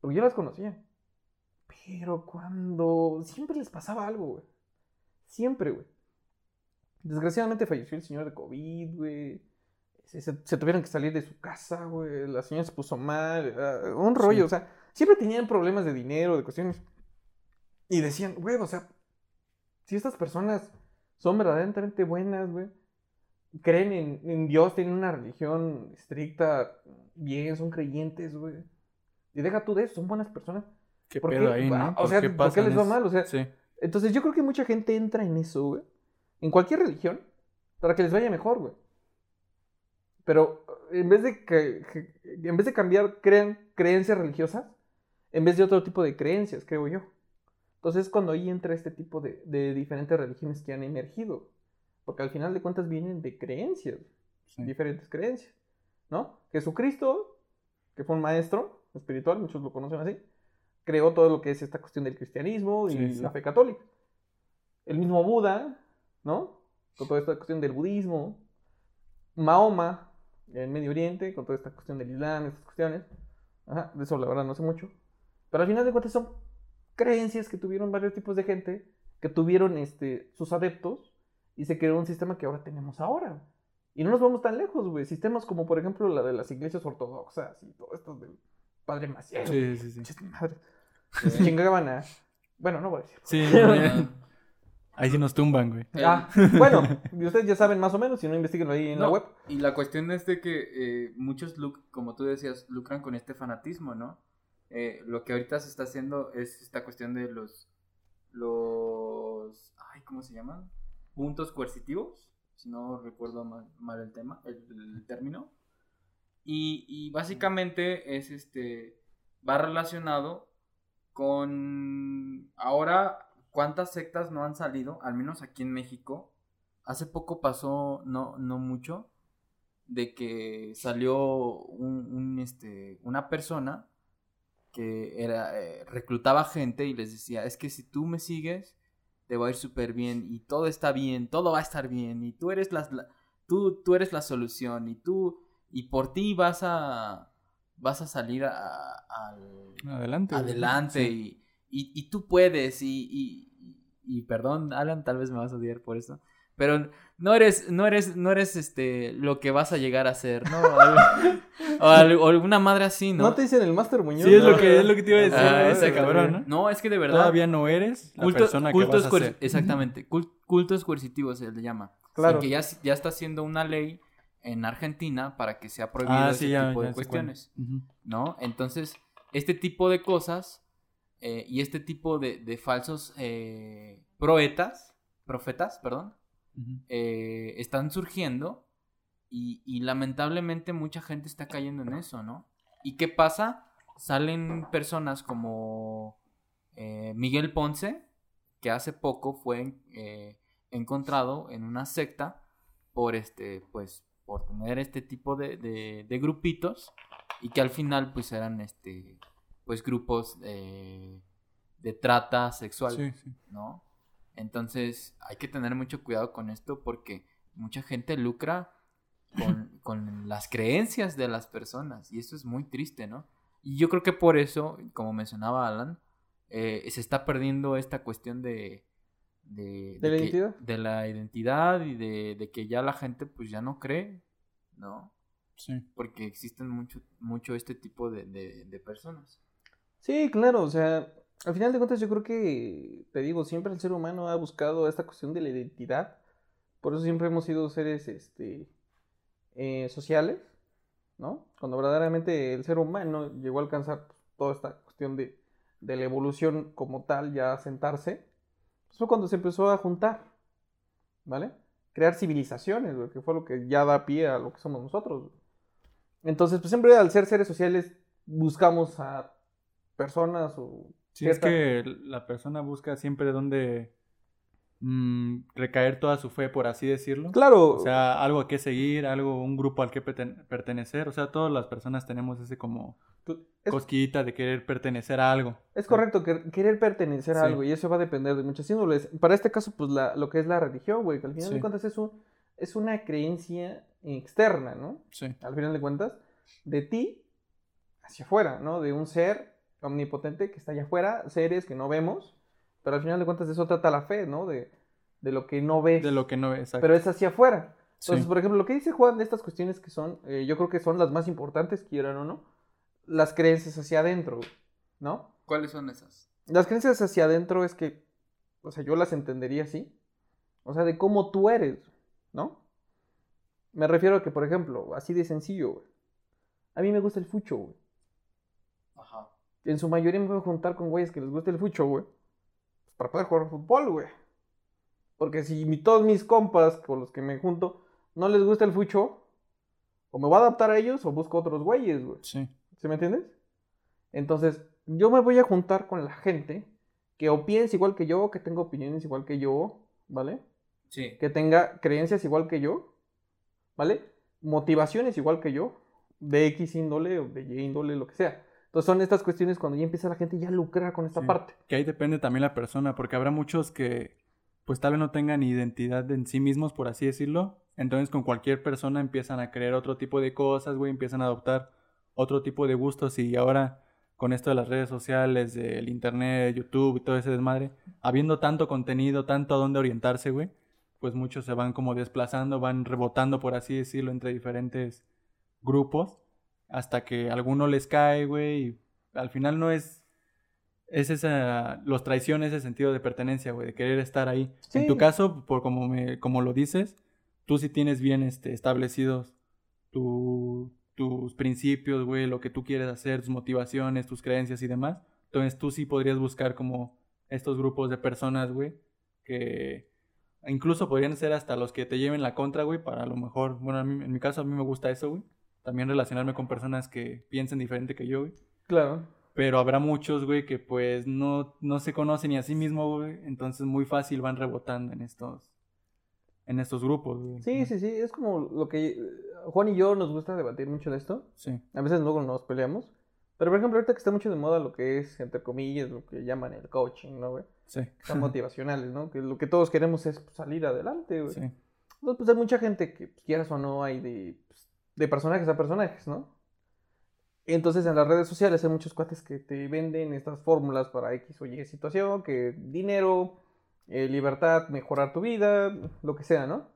Porque yo las conocía. Pero cuando siempre les pasaba algo, güey. Siempre, güey. Desgraciadamente falleció el señor de COVID, güey. Se, se- se tuvieron que salir de su casa, güey. La señora se puso mal. ah, un rollo, Sí. o sea, siempre tenían problemas de dinero, de cuestiones. Y decían, güey, o sea, si estas personas son verdaderamente buenas, güey, creen en, en Dios, tienen una religión estricta, bien, son creyentes, güey. Y deja tú de eso, son buenas personas. ¿Qué ¿Por pedo qué? ahí, Ah, no? o sea, ¿por qué les va mal? O sea, Sí. Entonces yo creo que mucha gente entra en eso, güey. En cualquier religión, para que les vaya mejor, güey. Pero en vez de que, que- en vez de cambiar crean creencias religiosas, en vez de otro tipo de creencias, creo yo. Entonces es cuando ahí entra este tipo de, de diferentes religiones que han emergido. Porque al final de cuentas vienen de creencias, sí. diferentes creencias. ¿No? Jesucristo, que fue un maestro espiritual, muchos lo conocen así, creó todo lo que es esta cuestión del cristianismo y Sí, sí. la fe católica. El mismo Buda, ¿no? Con toda esta cuestión del budismo. Mahoma, en Medio Oriente, con toda esta cuestión del Islam, estas cuestiones. Ajá, de eso la verdad no sé mucho. Pero al final de cuentas son creencias que tuvieron varios tipos de gente, que tuvieron este, sus adeptos, y se creó un sistema que ahora tenemos ahora. Y no nos vamos tan lejos, güey. Sistemas como, por ejemplo, la de las iglesias ortodoxas y todo esto del Padre Maciel. Sí, sí, sí. Que se chingaban a... Bueno, no voy a decir. Sí, Ah, ahí sí nos tumban, güey. Ah, bueno, y ustedes ya saben más o menos, si no investiguen ahí en la web. Y la cuestión es de que eh, muchos, luc- como tú decías, lucran con este fanatismo, ¿no? Eh, lo que ahorita se está haciendo es esta cuestión de los, los, ay, ¿cómo se llaman? Puntos coercitivos, si no recuerdo mal, mal el tema, el, término. Y, y básicamente es este, va relacionado con, ahora, ¿cuántas sectas no han salido? Al menos aquí en México, hace poco pasó, no, no mucho, de que salió un, este, una persona que era, eh, reclutaba gente y les decía, es que si tú me sigues, te va a ir súper bien y todo está bien, todo va a estar bien y tú eres la, la- tú, tú eres la solución y tú, y por ti vas a, vas a salir a- al, Adelante. adelante Sí. y, y, y tú puedes y, y- y perdón Alan tal vez me vas a odiar por eso pero no eres no eres no eres este lo que vas a llegar a ser no o, algo- o algo- o alguna madre así ¿No? no te dicen el Master Muñoz? Sí, es ¿no? lo que, es lo que te iba a decir, Ah, ese ese cabrón, ¿no? no es que de verdad Todavía no eres la culto- persona que cultos vas a coer- ser. exactamente cul- cultos coercitivos se le llama Claro. Y que ya ya está haciendo una ley en Argentina para que sea prohibido Ah, ese sí, ya, tipo ya de cuestiones. ¿no? Entonces, este tipo de cosas eh, y este tipo de, de falsos eh, proetas, profetas, perdón, Eh, están surgiendo y, y lamentablemente mucha gente está cayendo en eso, ¿no? ¿Y qué pasa? Salen personas como eh, Miguel Ponce, que hace poco fue eh, encontrado en una secta por este, pues, por tener este tipo de, de- de grupitos y que al final, pues, eran este, pues, grupos de trata sexual. Sí, sí. ¿no? Entonces hay que tener mucho cuidado con esto porque mucha gente lucra con, con las creencias de las personas y eso es muy triste, ¿no? Y yo creo que por eso, como mencionaba Alan, eh, se está perdiendo esta cuestión de... De, ¿De la que- identidad? de la identidad y de, de que ya la gente pues ya no cree, ¿no? Sí. Porque existen mucho, mucho este tipo de personas. Sí, claro, o sea, al final de cuentas yo creo que, te digo, siempre el ser humano ha buscado esta cuestión de la identidad. Por eso siempre hemos sido seres este, eh, sociales, ¿no? Cuando verdaderamente el ser humano llegó a alcanzar toda esta cuestión de, de la evolución como tal, ya a sentarse, pues fue cuando se empezó a juntar, ¿vale? Crear civilizaciones, que fue lo que ya da pie a lo que somos nosotros. Entonces, pues siempre al ser seres sociales buscamos a personas o... Sí, es que la persona busca siempre donde mm, recaer toda su fe, por así decirlo. Claro, O sea, algo a qué seguir, algo, un grupo al que perten- pertenecer. O sea, todas las personas tenemos ese como es, cosquillita de querer pertenecer a algo. es correcto que, querer pertenecer a Sí. algo y eso va a depender de muchas índoles. Para este caso, pues la, lo que es la religión, güey, que al final Sí. de cuentas es, un, es una creencia externa, ¿no? Sí. Al final de cuentas, de ti hacia afuera, ¿no? De un ser omnipotente que está allá afuera, seres que no vemos, pero al final de cuentas de eso trata la fe, ¿no? De, de lo que no ves, De lo que no es. pero es hacia afuera. Entonces, Sí. por ejemplo, lo que dice Juan de estas cuestiones que son, eh, yo creo que son las más importantes, quieran o no, las creencias hacia adentro, ¿no? ¿Cuáles son esas? Las creencias hacia adentro es que, o sea, yo las entendería así, o sea, de cómo tú eres, ¿no? Me refiero a que, por ejemplo, así de sencillo, güey. A mí me gusta el fucho, güey. En su mayoría me voy a juntar con güeyes que les gusta el fucho, güey. pues, para poder jugar fútbol, güey. Porque si mi- todos mis compas con los que me junto no les gusta el fucho, o me voy a adaptar a ellos o busco otros güeyes, güey. Sí. ¿Sí me entiendes? Entonces, yo me voy a juntar con la gente que o piensa igual que yo, que tenga opiniones igual que yo, ¿vale? Sí. Que tenga creencias igual que yo, ¿vale? Motivaciones igual que yo, de X índole o de Y índole, lo que sea. Entonces son estas cuestiones cuando ya empieza la gente ya a lucrar con esta Sí. parte. Que ahí depende también la persona, porque habrá muchos que pues tal vez no tengan identidad en sí mismos, por así decirlo. Entonces con cualquier persona empiezan a creer otro tipo de cosas, güey, empiezan a adoptar otro tipo de gustos y ahora con esto de las redes sociales, del internet, YouTube y todo ese desmadre, habiendo tanto contenido, tanto a dónde orientarse, güey, pues muchos se van como desplazando, van rebotando, por así decirlo, entre diferentes grupos, hasta que alguno les cae, güey, y al final no es, es esa, los traiciona ese sentido de pertenencia, güey, de querer estar ahí. En tu caso, por como, me, como lo dices, tú sí tienes bien este, establecidos tu- tus principios, güey, lo que tú quieres hacer, tus motivaciones, tus creencias y demás. Entonces tú sí podrías buscar como estos grupos de personas, güey, que incluso podrían ser hasta los que te lleven la contra, güey, para a lo mejor, bueno, mí- en mi caso a mí me gusta eso, güey. También relacionarme con personas que piensen diferente que yo, güey. Claro. Pero habrá muchos, güey, que pues no, no se conocen ni a sí mismos, güey. Entonces muy fácil van rebotando en estos, en estos grupos, güey. Sí, sí, sí. Es como lo que eh, Juan y yo nos gusta debatir mucho de esto. Sí, A veces luego nos peleamos. Pero por ejemplo, ahorita que está mucho de moda lo que es, entre comillas, lo que llaman el coaching, ¿no, güey? sí. Son motivacionales, ¿no? Que lo que todos queremos es pues, salir adelante, güey. Sí, Entonces, pues hay mucha gente que, pues, quieras o no, hay de, pues, de personajes a personajes, ¿no? Entonces en las redes sociales hay muchos cuates que te venden estas fórmulas para X o Y situación, que dinero, eh, libertad, mejorar tu vida, lo que sea, ¿no?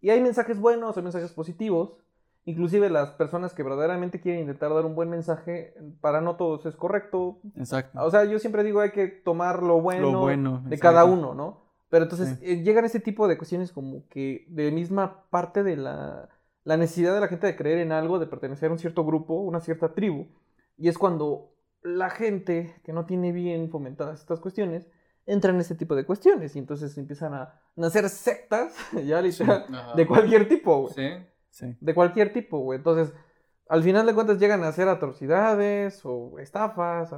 Y hay mensajes buenos, hay mensajes positivos. Inclusive las personas que verdaderamente quieren intentar dar un buen mensaje, para no todos es correcto. exacto. O sea, yo siempre digo hay que tomar lo bueno, Lo bueno, de cada uno, ¿no? Pero entonces Sí. eh, llegan ese tipo de cuestiones como que de misma parte de la, la necesidad de la gente de creer en algo, de pertenecer a un cierto grupo, una cierta tribu. Y es cuando la gente que no tiene bien fomentadas estas cuestiones entra en este tipo de cuestiones y entonces empiezan a nacer sectas, ya literal, Ajá. de cualquier tipo, güey. Sí. Sí, De cualquier tipo, güey. Entonces, al final de cuentas llegan a hacer atrocidades o estafas,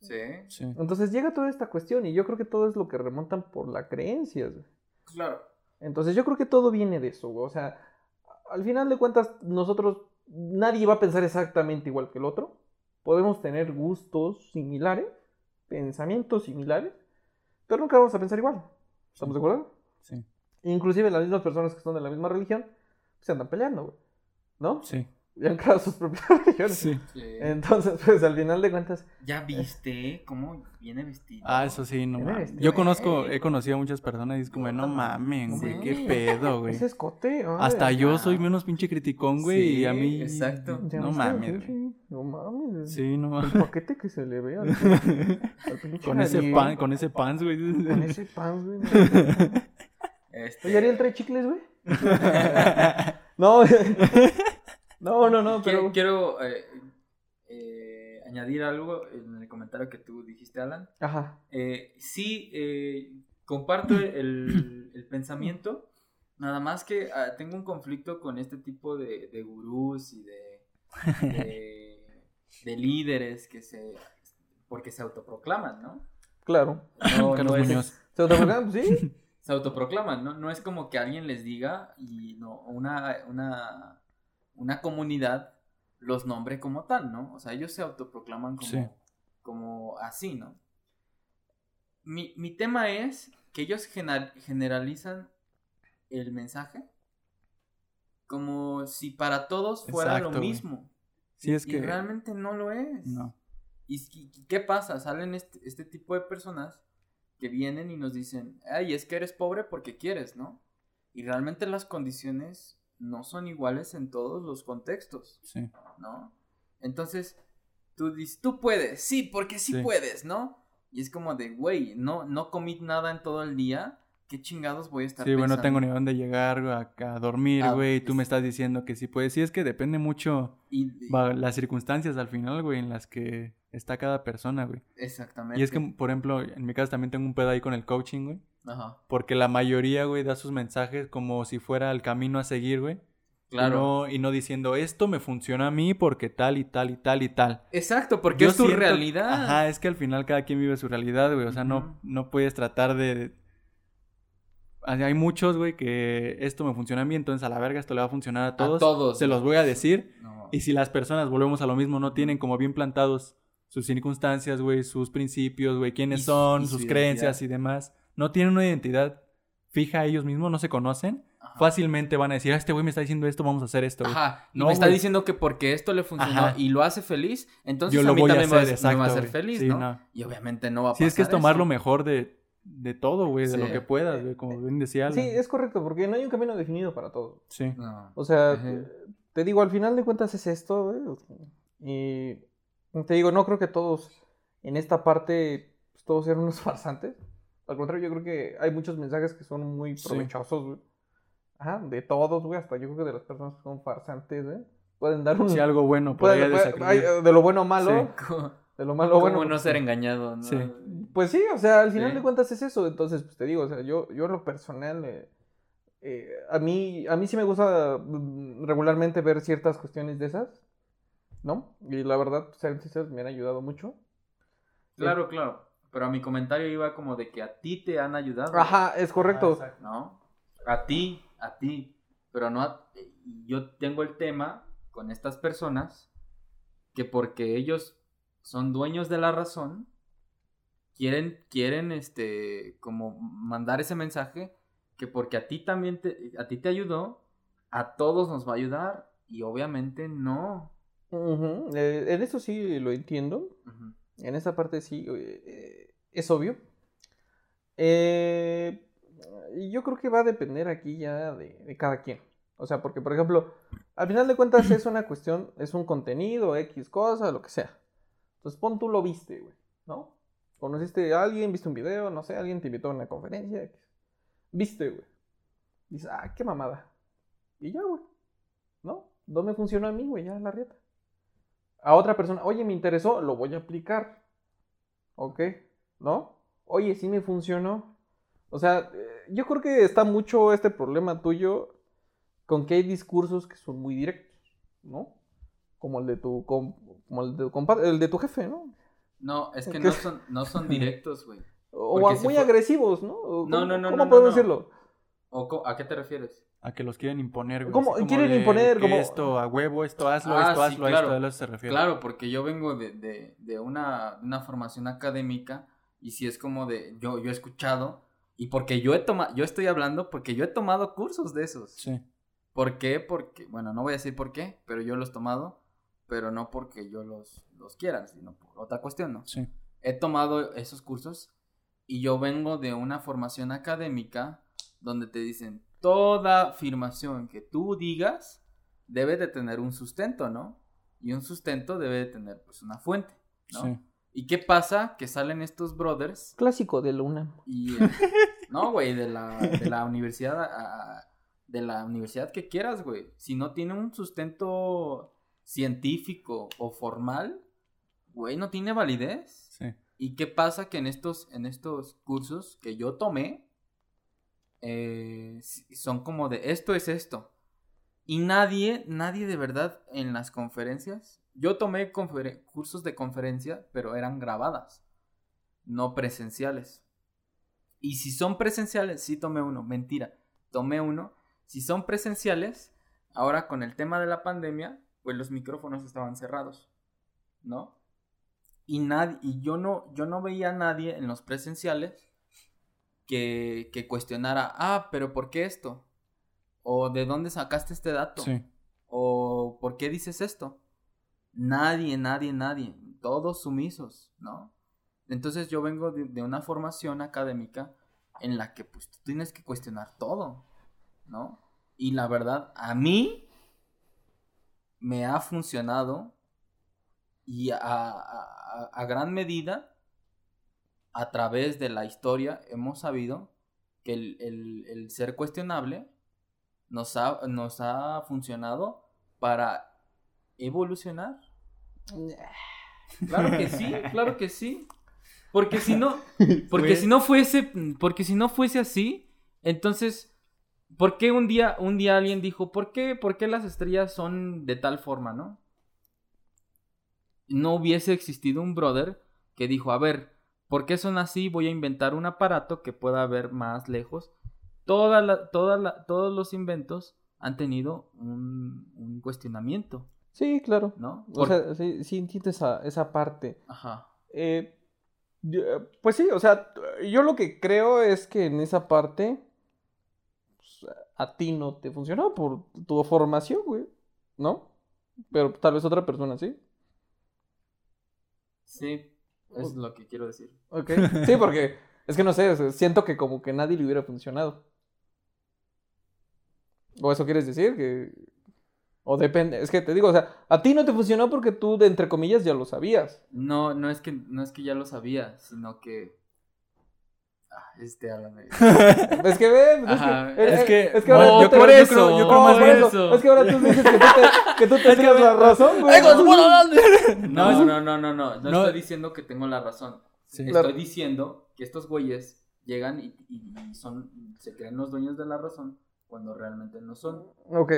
Sí. sí. entonces llega toda esta cuestión y yo creo que todo es lo que remontan por la creencia. güey. Claro. Entonces yo creo que todo viene de eso, güey. O sea, al final de cuentas nosotros, nadie va a pensar exactamente igual que el otro. Podemos tener gustos similares, pensamientos similares, pero nunca vamos a pensar igual. ¿Estamos de acuerdo? Sí, Inclusive las mismas personas que son de la misma religión se andan peleando, güey. ¿No? sí, Y han creado sus propias religiones. sí. Sí. Entonces, pues al final de cuentas, ¿Ya viste cómo viene vestido? Ah, eso sí, no mames. Yo conozco, he conocido a muchas personas y es como, no mamen, güey, Sí. qué pedo, güey. ese escote. Hasta yo soy menos pinche criticón, güey, y a mí... exacto. ya No mames, güey. No mames. Sí, no El mames. paquete que se le ve al, al pinche Con ese pan, con ese pants, güey. Con ese pan, güey. Este... Oye, Ariel trae chicles, güey. No, no, no, no, Quiero, pero. quiero, eh, eh, añadir algo en el comentario que tú dijiste, Alan. Ajá. Eh, sí, eh, comparto el, el pensamiento, nada más que ah, tengo un conflicto con este tipo de, de gurús y de, de, de líderes que se... porque se autoproclaman, ¿no? Claro. No, Carlos no es- Muñoz. ¿Se autoproclaman? Sí. se autoproclaman, ¿no? No es como que alguien les diga y no, una, una, una comunidad los nombre como tal, ¿no? O sea, ellos se autoproclaman como, Sí. como así, ¿no? Mi, mi tema es que ellos gener- generalizan el mensaje como si para todos fuera Exacto, lo mismo. Sí, es Y que... realmente no lo es. No. ¿Y y- y qué pasa? Salen este, este tipo de personas que vienen y nos dicen, ay, es que eres pobre porque quieres, ¿no? Y realmente las condiciones no son iguales en todos los contextos, Sí. ¿no? Entonces, tú dices, tú puedes, sí, porque sí, Sí. puedes, ¿no? Y es como de, güey, no, no comí nada en todo el día, ¿qué chingados voy a estar Sí, pensando? tengo ni dónde llegar a, a dormir, Ah, güey. y tú es- me estás diciendo que sí puedes. Sí, es que depende mucho Y- las circunstancias al final, güey, en las que está cada persona, güey. Exactamente. Y es que, por ejemplo, en mi caso también tengo un pedo ahí con el coaching, güey. Ajá, Porque la mayoría, güey, da sus mensajes como si fuera el camino a seguir, güey. claro. Y no, y no diciendo, esto me funciona a mí porque tal y tal y tal y tal. Exacto, porque Yo es tu siento- realidad. Ajá, es que al final cada quien vive su realidad, güey. O sea, no, no puedes tratar de... Hay hay muchos, güey, que esto me funciona a mí, entonces a la verga esto le va a funcionar a todos. todos. Se los voy a decir. No. Y si las personas, volvemos a lo mismo, no tienen como bien plantados sus circunstancias, güey, sus principios, güey, quiénes Y son, y sus creencias y demás, no tienen una identidad fija ellos mismos, no se conocen, Ajá. fácilmente van a decir, ah, este güey me está diciendo esto, vamos a hacer esto, güey. Ajá, y No, me está güey. diciendo que porque esto le funcionó Ajá. y lo hace feliz, entonces Yo a lo mí voy a también me va hacer, a- me va a exacto, hacer feliz, Sí, ¿no? no. Y obviamente no va a Sí, pasar es que es tomar lo mejor de, de todo, güey, de Sí. lo que puedas, güey, como bien decía. Sí, Alan. es correcto, porque no hay un camino definido para todo. Sí. No. O sea, te, te digo, al final de cuentas es esto, güey. Y te digo, no creo que todos en esta parte, pues, todos sean unos farsantes. Al contrario, yo creo que hay muchos mensajes que son muy provechosos, güey. Ajá, de todos, güey, hasta yo creo que de las personas que son farsantes, güey. Pueden dar un... Sí, algo bueno por puede- hay, eh, de lo bueno a malo, ¿Cómo, de lo malo bueno. no pues, ser engañado? ¿no? Sí. Pues sí, o sea, al final Sí. de cuentas es eso. Entonces, pues te digo, o sea, yo, yo en lo personal, eh, eh, a, mí, a mí sí me gusta mm, regularmente ver ciertas cuestiones de esas, ¿no? Y la verdad, pues, ser sinceros, me han ayudado mucho. Claro, claro. Pero a mi comentario iba como de que a ti te han ayudado. Ajá, es correcto. Ah. ¿No? A ti, a ti. Pero no a... Yo tengo el tema con estas personas que porque ellos son dueños de la razón, quieren, quieren, este, como mandar ese mensaje que porque a ti también te, a ti te ayudó, a todos nos va a ayudar y obviamente no. Eh, en eso sí lo entiendo. En esa parte sí, eh, eh, es obvio. Eh, yo creo que va a depender aquí ya de, cada quien. O sea, porque, por ejemplo, al final de cuentas es una cuestión, es un contenido, X cosa, lo que sea. Entonces, pon tú lo viste, güey, ¿no? Conociste a alguien, viste un video, no sé, alguien te invitó a una conferencia. Viste, güey. Dices, ah, qué mamada. Y ya, güey. ¿No? No me funcionó a mí, güey, ya la rieta. A otra persona, oye, me interesó, lo voy a aplicar. ¿Ok? ¿No? Oye, sí me funcionó. O sea, eh, yo creo que está mucho este problema tuyo con que hay discursos que son muy directos, ¿no? Como el de tu, com- como el de tu compadre, el de tu jefe, ¿no? No, es que ¿Qué? no son, no son directos, güey. O muy fue- agresivos, ¿no? O No, ¿cómo- no, no, ¿Cómo no, no, podemos no. decirlo? ¿O co- ¿A qué te refieres? A que los quieren imponer, güey. ¿Cómo? como Quieren de imponer, que como- Esto a huevo, esto hazlo, Ah, esto sí, hazlo, claro. esto, a eso se refiere. Claro, porque yo vengo de, de, de una, de una formación académica y si es como de, yo, yo he escuchado y porque yo he tomado, yo estoy hablando porque yo he tomado cursos de esos. Sí. ¿Por qué? Porque, bueno, no voy a decir por qué, pero yo los he tomado, pero no porque yo los, los quiera, sino por otra cuestión, ¿no? Sí. he tomado esos cursos y yo vengo de una formación académica donde te dicen toda afirmación que tú digas debe de tener un sustento, ¿no? Y un sustento debe de tener pues una fuente, ¿no? Sí. ¿Y qué pasa? Que salen estos brothers Clásico de Luna. y... eh, no, güey, de la, de la universidad a- de la universidad que quieras, güey. Si no tiene un sustento científico o formal, güey, no tiene validez. Sí. ¿Y qué pasa? Que en estos, en estos cursos que yo tomé, eh, son como de esto es esto. Y nadie, nadie de verdad en las conferencias. Yo tomé cursos de conferencia, pero eran grabadas, no presenciales. Y si son presenciales, sí tomé uno, mentira, tomé uno. Si son presenciales, ahora con el tema de la pandemia, pues los micrófonos estaban cerrados, ¿no? y nadie y yo no yo no veía a nadie en los presenciales que, que cuestionara ah pero por qué esto o de dónde sacaste este dato Sí. o por qué dices esto nadie nadie nadie todos sumisos no entonces yo vengo de, de una formación académica en la que pues tú tienes que cuestionar todo no y la verdad a mí me ha funcionado y a, a- a- a gran medida, a través de la historia, hemos sabido que el, el- el ser cuestionable nos ha, nos ha funcionado para evolucionar. Claro que sí, claro que sí. Porque si no, porque Güey. si no fuese, porque si no fuese así, entonces, ¿por qué un día, un día alguien dijo, ¿por qué, por qué las estrellas son de tal forma, no? No hubiese existido un brother que dijo, a ver, ¿por qué son así? Voy a inventar un aparato que pueda ver más lejos. Toda la- toda la- todos los inventos han tenido un, un cuestionamiento, Sí, claro. ¿no? O sea, sí, sí entiendo esa, esa parte. Ajá. Eh, pues sí, o sea, yo lo que creo es que en esa parte, pues, a ti no te funcionó por tu formación, güey, ¿no? Pero tal vez otra persona sí. Sí, es lo que quiero decir. Ok. Sí, porque es que no sé, siento que como que nadie le hubiera funcionado. ¿O eso quieres decir? Que... O depende, es que te digo, o sea, a ti no te funcionó porque tú, de entre comillas, ya lo sabías. No, no es que, no es que ya lo sabía, sino que. Ah, este háblame. Es que ve, es que, es que- es que ahora no, yo yo eso, creo- yo creo más bien eso. eso. Es que ahora tú dices que tú te, que tú te tienes la razón, güey. No, no, no, no, no, no. Estoy diciendo que tengo la razón. Sí. Claro. Estoy diciendo que estos güeyes llegan y, son, se creen los dueños de la razón cuando realmente no son, Ok.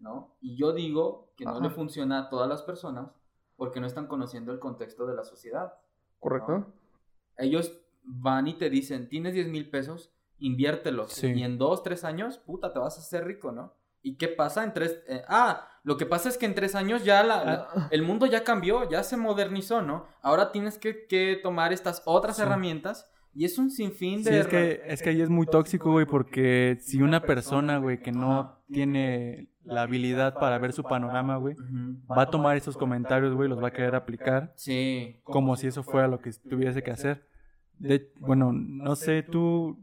¿no? Y yo digo que no le funciona a todas las personas porque no están conociendo el contexto de la sociedad. Correcto. Ellos van y te dicen, tienes 10 mil pesos, inviértelos. Sí. Y en dos, tres años, puta, te vas a hacer rico, ¿no? ¿Y qué pasa en tres? eh, ah, lo que pasa es que en tres años ya la, la- Ah, el mundo ya cambió, ya se modernizó, ¿no? Ahora tienes que, que tomar estas otras Sí. herramientas y es un sinfín de... Sí, es que, es que ahí es muy tóxico, güey, porque si una persona, güey, que no tiene la habilidad para ver su panorama, güey, va a tomar esos comentarios, güey, los va a querer aplicar Sí. como si eso fuera lo que tuviese que hacer. De, bueno, no sé, tú,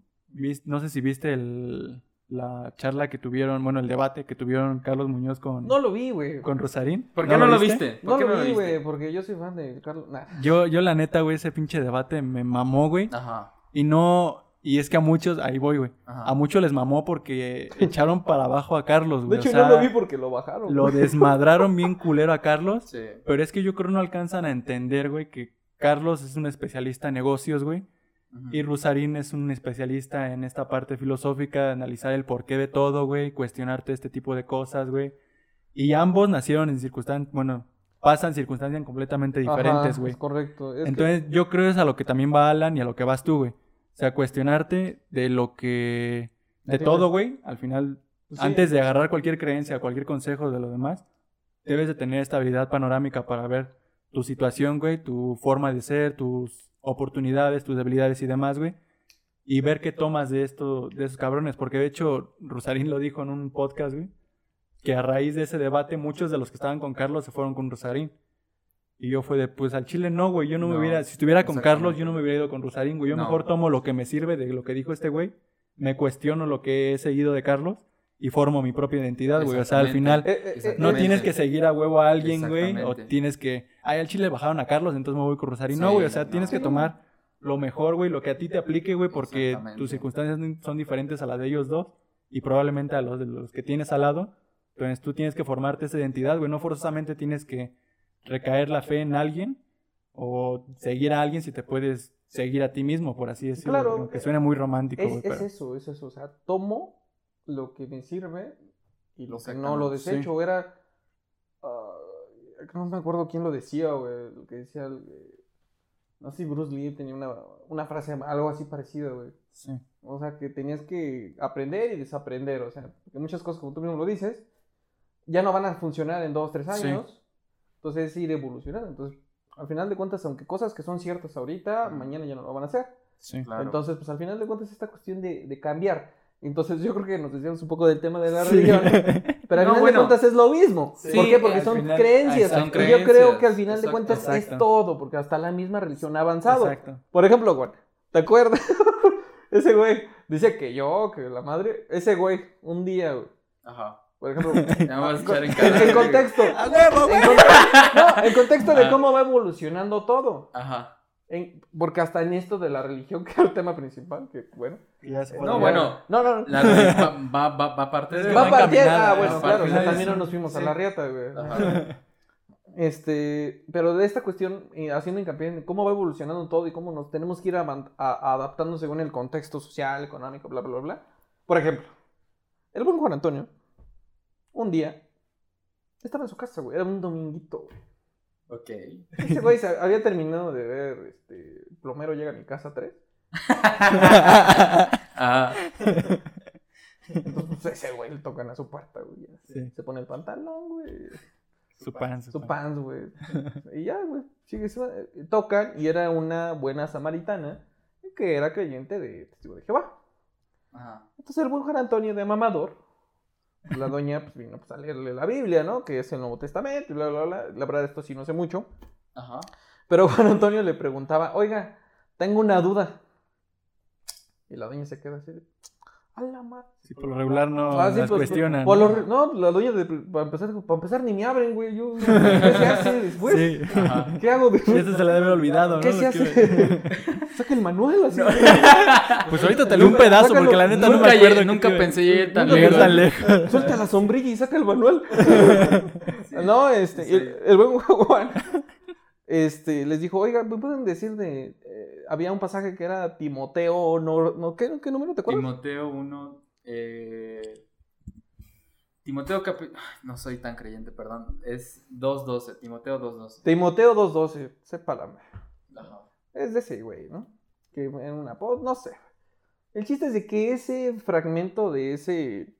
no sé si viste el, la charla que tuvieron, bueno, el debate que tuvieron Carlos Muñoz con, No lo vi, güey. con Rosarín. ¿Por qué no, lo viste? ¿Por No lo vi, güey, porque yo soy fan de Carlos. Nah. Yo, yo la neta, güey, ese pinche debate me mamó, güey. Ajá. Y no, y es que a muchos, ahí voy, güey. A muchos les mamó porque echaron para abajo a Carlos, De güey. hecho, o sea, no lo vi porque lo bajaron. lo desmadraron bien culero a Carlos. Sí. Pero es que yo creo que no alcanzan a entender, güey, que Carlos es un especialista en negocios, güey. Y Rusarín es un especialista en esta parte filosófica, de analizar el porqué de todo, güey, cuestionarte este tipo de cosas, güey. Y ambos nacieron en circunstancias, bueno, pasan circunstancias completamente diferentes, güey. correcto. Es que- Entonces, yo creo es a lo que también va Alan y a lo que vas tú, güey. O sea, cuestionarte de lo que... De todo, güey. Al final, Sí. antes de agarrar cualquier creencia, cualquier consejo de lo demás, debes de tener estabilidad panorámica para ver tu situación, güey, tu forma de ser, tus oportunidades, tus debilidades y demás, güey. Y ver qué tomas de esto, de esos cabrones. Porque de hecho, Rosarín lo dijo en un podcast, güey. Que a raíz de ese debate, muchos de los que estaban con Carlos se fueron con Rosarín. Y yo fue de, pues al chile no, güey. Yo no, me hubiera, si estuviera con. Carlos, yo no me hubiera ido con Rosarín, güey. Yo No. mejor tomo lo que me sirve de lo que dijo este güey. Me cuestiono lo que he seguido de Carlos y formo mi propia identidad, güey. O sea, al final. Eh, eh, eh, no tienes que seguir a huevo a alguien, güey. O tienes que, ay, al chile bajaron a Carlos, entonces me voy con Rosarín. no, Sí, güey. O sea, no. tienes que no. tomar lo mejor, güey, lo que a ti te aplique, güey, porque tus circunstancias son diferentes a las de ellos dos y probablemente a los de los que tienes al lado. Entonces tú tienes que formarte esa identidad, güey. No forzosamente tienes que recaer la fe en alguien o seguir a alguien si te puedes seguir a ti mismo, por así decirlo. Claro. Aunque suene muy romántico, Es, güey. es pero- eso, es eso. O sea, tomo lo que me sirve y lo que no lo desecho. Era. ah, no me acuerdo quién lo decía, güey. Lo que decía. el- no sé si Bruce Lee tenía una, una frase, algo así parecido, güey. Sí. O sea, que tenías que aprender y desaprender. O sea, porque muchas cosas, como tú mismo lo dices, ya no van a funcionar en dos, tres Sí. años. Entonces, es ir evolucionando. Entonces, al final de cuentas, aunque cosas que son ciertas ahorita, mañana ya no lo van a hacer. Sí. Claro. Entonces, pues al final de cuentas, esta cuestión de, de cambiar. Entonces, yo creo que nos desviamos un poco del tema de la Sí. religión. Pero al No, final bueno. de cuentas es lo mismo. Sí, ¿Por qué? Porque son final- creencias. y yo creo que al final de exacto, cuentas es todo, porque hasta la misma religión ha avanzado. Exacto. Por ejemplo, güey, ¿te acuerdas? ese güey dice que yo, que la madre, ese güey, un día, güey, Ajá. por ejemplo, Ya me vas a echar en en, cara. en contexto, ¡A huevo, güey! en, no, en contexto de Ah. cómo va evolucionando todo. Ajá. En- porque hasta en esto de la religión, que es el tema principal, que bueno. Fue No, bueno. No, no, no. La religión va, va, va, va aparte de... Va va a partir. Ah, bueno, va claro. partir o sea, de también no nos fuimos a la riata, güey. Ajá. Este, pero de esta cuestión, eh, haciendo hincapié en cómo va evolucionando todo y cómo nos tenemos que ir a- adaptando según el contexto social, económico, bla, bla, bla, bla. Por ejemplo, el buen Juan Antonio, un día, estaba en su casa, güey. Era un dominguito, güey. Ok. Ese güey se había terminado de ver, este, Plomero llega a mi casa 3. Ah, Entonces, pues, ese güey le tocan a su puerta, güey. Sí. Se pone el pantalón, güey. Su pan, Su pants, güey. Y ya, güey. Eh, tocan y era una buena samaritana que era creyente de testigo de Jehová. Ajá. Entonces el buen Juan Antonio de mamador, la doña pues vino pues, a leerle la Biblia, ¿no? Que es el Nuevo Testamento y bla, bla, bla. La verdad esto sí no sé mucho. Ajá. Pero Juan Antonio le preguntaba, oiga, tengo una duda. Y la doña se queda así de, a la madre. Sí, por lo regular no Ah, sí, las pues, cuestionan. por ¿no? lo no, la doña, de, para, empezar, para empezar ni me abren, güey. Yo, ¿Qué se hace después? Sí. ¿Qué hago? De... Eso se le debe haber olvidado, ¿no? ¿Qué se hace? Saca el manual así. Pues ahorita te leo un pedazo Sácalo. porque la neta no Nunca, me acuerdo. llegué- nunca pensé llegar tan lejos. tan lejos. Suelta la sombrilla y saca el manual. No, este, Sí. el, el buen Juan, este, les dijo, oiga, ¿me pueden decir de, eh, había un pasaje que era Timoteo, no, no ¿qué, qué número te acuerdas? Timoteo 1. Eh... Timoteo. Ay, No soy tan creyente, perdón. Es 2.12. Timoteo 2.12. Timoteo 2.12, sepa la madre. Ajá. Es de ese güey, ¿no? Que en una, no sé. El chiste es de que ese fragmento de ese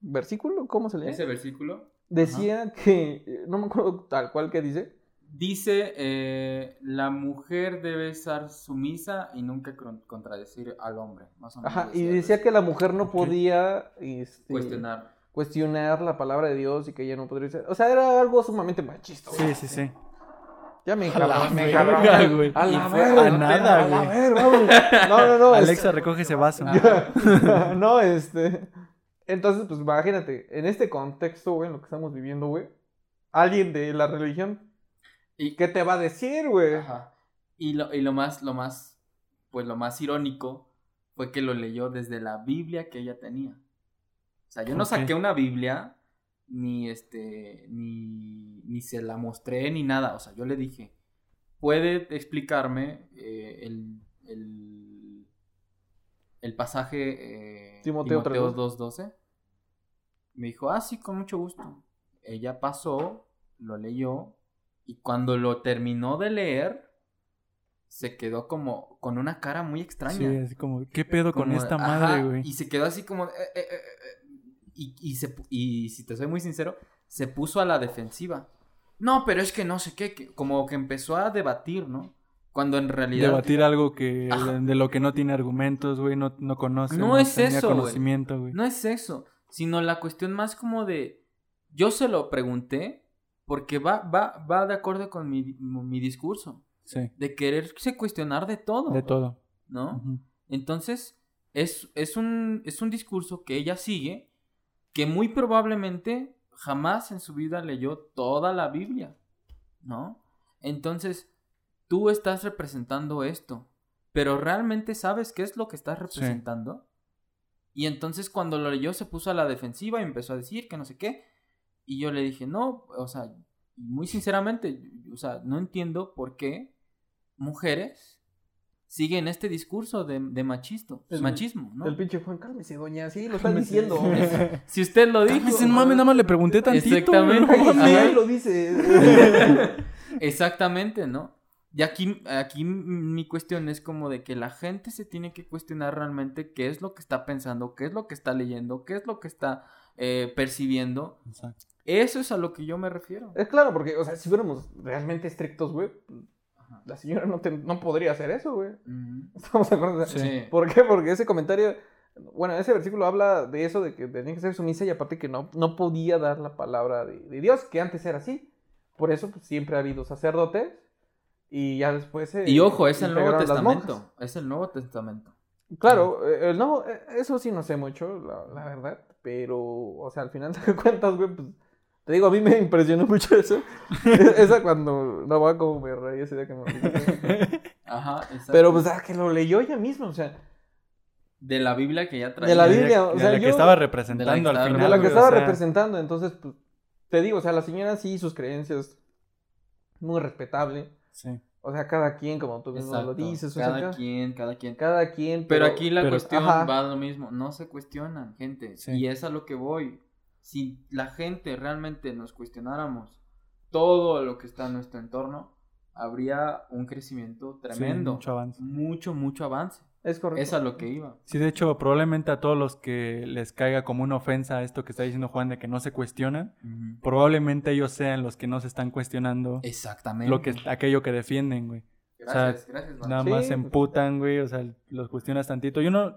versículo, ¿cómo se lee? Ese versículo Decía que, no me acuerdo tal cual que dice, dice: eh, La mujer debe estar sumisa y nunca con- contradecir al hombre. Más o menos. ajá, y decía que la mujer no podía, este, Cuestionar. cuestionar la palabra de Dios y que ella no podría ser. O sea, era algo sumamente machista. güey. Sí, sí, sí. Ya me A la encargó, me güey. A la verga, a nada, a güey. verga, vámonos. No, no, no. es- Alexa, recoge ese vaso. Ah. no, este. Entonces, pues imagínate, en este contexto, güey, en lo que estamos viviendo, güey, alguien de la religión, Y, ¿qué te va a decir, güey? Ajá. Y lo, y lo más, lo más, pues lo más irónico fue que lo leyó desde la Biblia que ella tenía. O sea, yo no saqué una Biblia, ni este, ni, ni se la mostré, ni nada. O sea, yo le dije, ¿puede explicarme eh, el, el, el pasaje eh, Timoteo Timoteo 2.12? Me dijo, ah, sí, con mucho gusto. Ella pasó, lo leyó, y cuando lo terminó de leer, se quedó como con una cara muy extraña. Sí, así como, ¿qué pedo con esta madre, güey? Y se quedó así como... eh, eh, eh, eh, y, y, se, y si te soy muy sincero, se puso a la defensiva. No, pero es que no sé qué, que- como que empezó a debatir, ¿no? Cuando en realidad... Debatir algo que Ajá. de, lo que no tiene argumentos, güey, no, no conoce. No es tenía eso, conocimiento, güey. No es eso, sino la cuestión más como de... Yo se lo pregunté porque va, va, va de acuerdo con mi, mi discurso. Sí, De quererse cuestionar de todo. de todo. ¿No? Entonces, es, es, un, es un discurso que ella sigue, que muy probablemente jamás en su vida leyó toda la Biblia, ¿no? Entonces, tú estás representando esto, pero realmente sabes qué es lo que estás representando. Y entonces cuando lo leyó se puso a la defensiva y empezó a decir que no sé qué. Y yo le dije, no, o sea, muy sinceramente, o sea, no entiendo por qué mujeres siguen este discurso de, de machisto, El- machismo, ¿no? El pinche Juan, cálmese, doña, sí, lo están diciendo. Si usted lo dijo. Cálmese, no mames, nada más le pregunté tantito. Exactamente. no ahí lo dice. Exactamente, ¿no? Y aquí, aquí mi cuestión es como de que la gente se tiene que cuestionar realmente qué es lo que está pensando, qué es lo que está leyendo, qué es lo que está eh, percibiendo. Exacto. Eso es a lo que yo me refiero. Es claro, porque, o sea, si fuéramos realmente estrictos, güey, la señora no, te- no podría hacer eso, güey. ¿Estamos de acuerdo? Sí. ¿Por qué? Porque ese comentario, bueno, ese versículo habla de eso, de que tenía que ser sumisa y aparte que no, no podía dar la palabra de, de Dios, que antes era así. Por eso pues, siempre ha habido sacerdotes y ya después se Y ojo, es el Nuevo. Testamento. Es el Nuevo Testamento. Claro, eh, el nuevo, eh, eso sí no sé mucho, la, la verdad, pero, o sea, al final de cuentas, güey, pues, te digo, a mí me impresionó mucho eso. Esa cuando, no va como me reí ese día que me Ajá, exacto. Pero pues, ah, que lo leyó ella misma, o sea, De la Biblia que ya traía. De la De Biblia, de o sea, la yo- que estaba de la representando que al final. de la que o estaba sea, representando, entonces, pues, te digo, o sea, la señora sí, sus creencias, muy respetable. Sí. O sea, cada quien, como tú mismo Exacto. lo dices, o sea, cada cada, quien, cada quien. cada quien. Pero aquí la pero- cuestión ajá. va a lo mismo, no se cuestionan, gente. Sí. Y es a lo que voy. Si la gente realmente nos cuestionáramos todo lo que está en nuestro entorno, habría un crecimiento tremendo. mucho avance. Mucho, mucho avance. Es correcto. Es a lo que iba. Sí, de hecho, probablemente a todos los que les caiga como una ofensa esto que está diciendo Juan de que no se cuestionan, probablemente ellos sean los que no se están cuestionando Exactamente. lo que sea, que defienden, güey. Gracias, o sea, gracias, Max. Nada Sí, más se pues. emputan, güey, o sea, los cuestionas tantito. Yo no,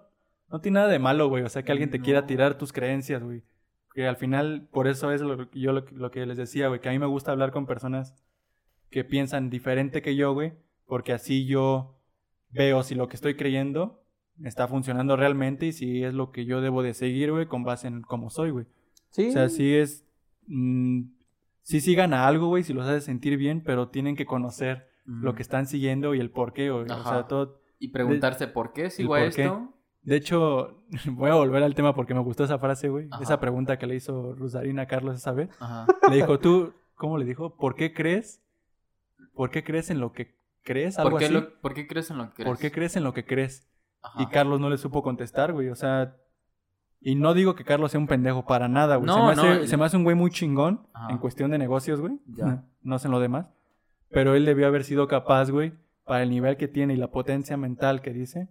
no tiene nada de malo, güey. O sea, que alguien te quiera tirar tus creencias, güey. Que al final, por eso es lo, yo lo, lo que les decía, güey, que a mí me gusta hablar con personas que piensan diferente que yo, güey, porque así yo veo si lo que estoy creyendo está funcionando realmente y si es lo que yo debo de seguir, güey, con base en cómo soy, güey. Sí. O sea, sí es... mm, sí sigan a algo, güey, si los hace sentir bien, pero tienen que conocer lo que están siguiendo y el por qué, güey. O sea, todo... Y preguntarse por qué sigo a esto. De hecho, voy a volver al tema porque me gustó esa frase, güey. Ajá. Esa pregunta que le hizo Rosarina a Carlos esa vez. Ajá. Le dijo, tú, ¿cómo le dijo? ¿Por qué crees? ¿Por qué crees en lo que crees? Algo ¿Por qué, así. lo- ¿Por qué crees en lo que crees? ¿Por qué crees en lo que crees? Ajá. Y Carlos no le supo contestar, güey. O sea, y no digo que Carlos sea un pendejo para nada, güey. se, me no, hace, el- se me hace un güey muy chingón Ajá. en cuestión de negocios, güey. Ya. No sé en lo demás. Pero él debió haber sido capaz, güey, para el nivel que tiene y la potencia mental que dice.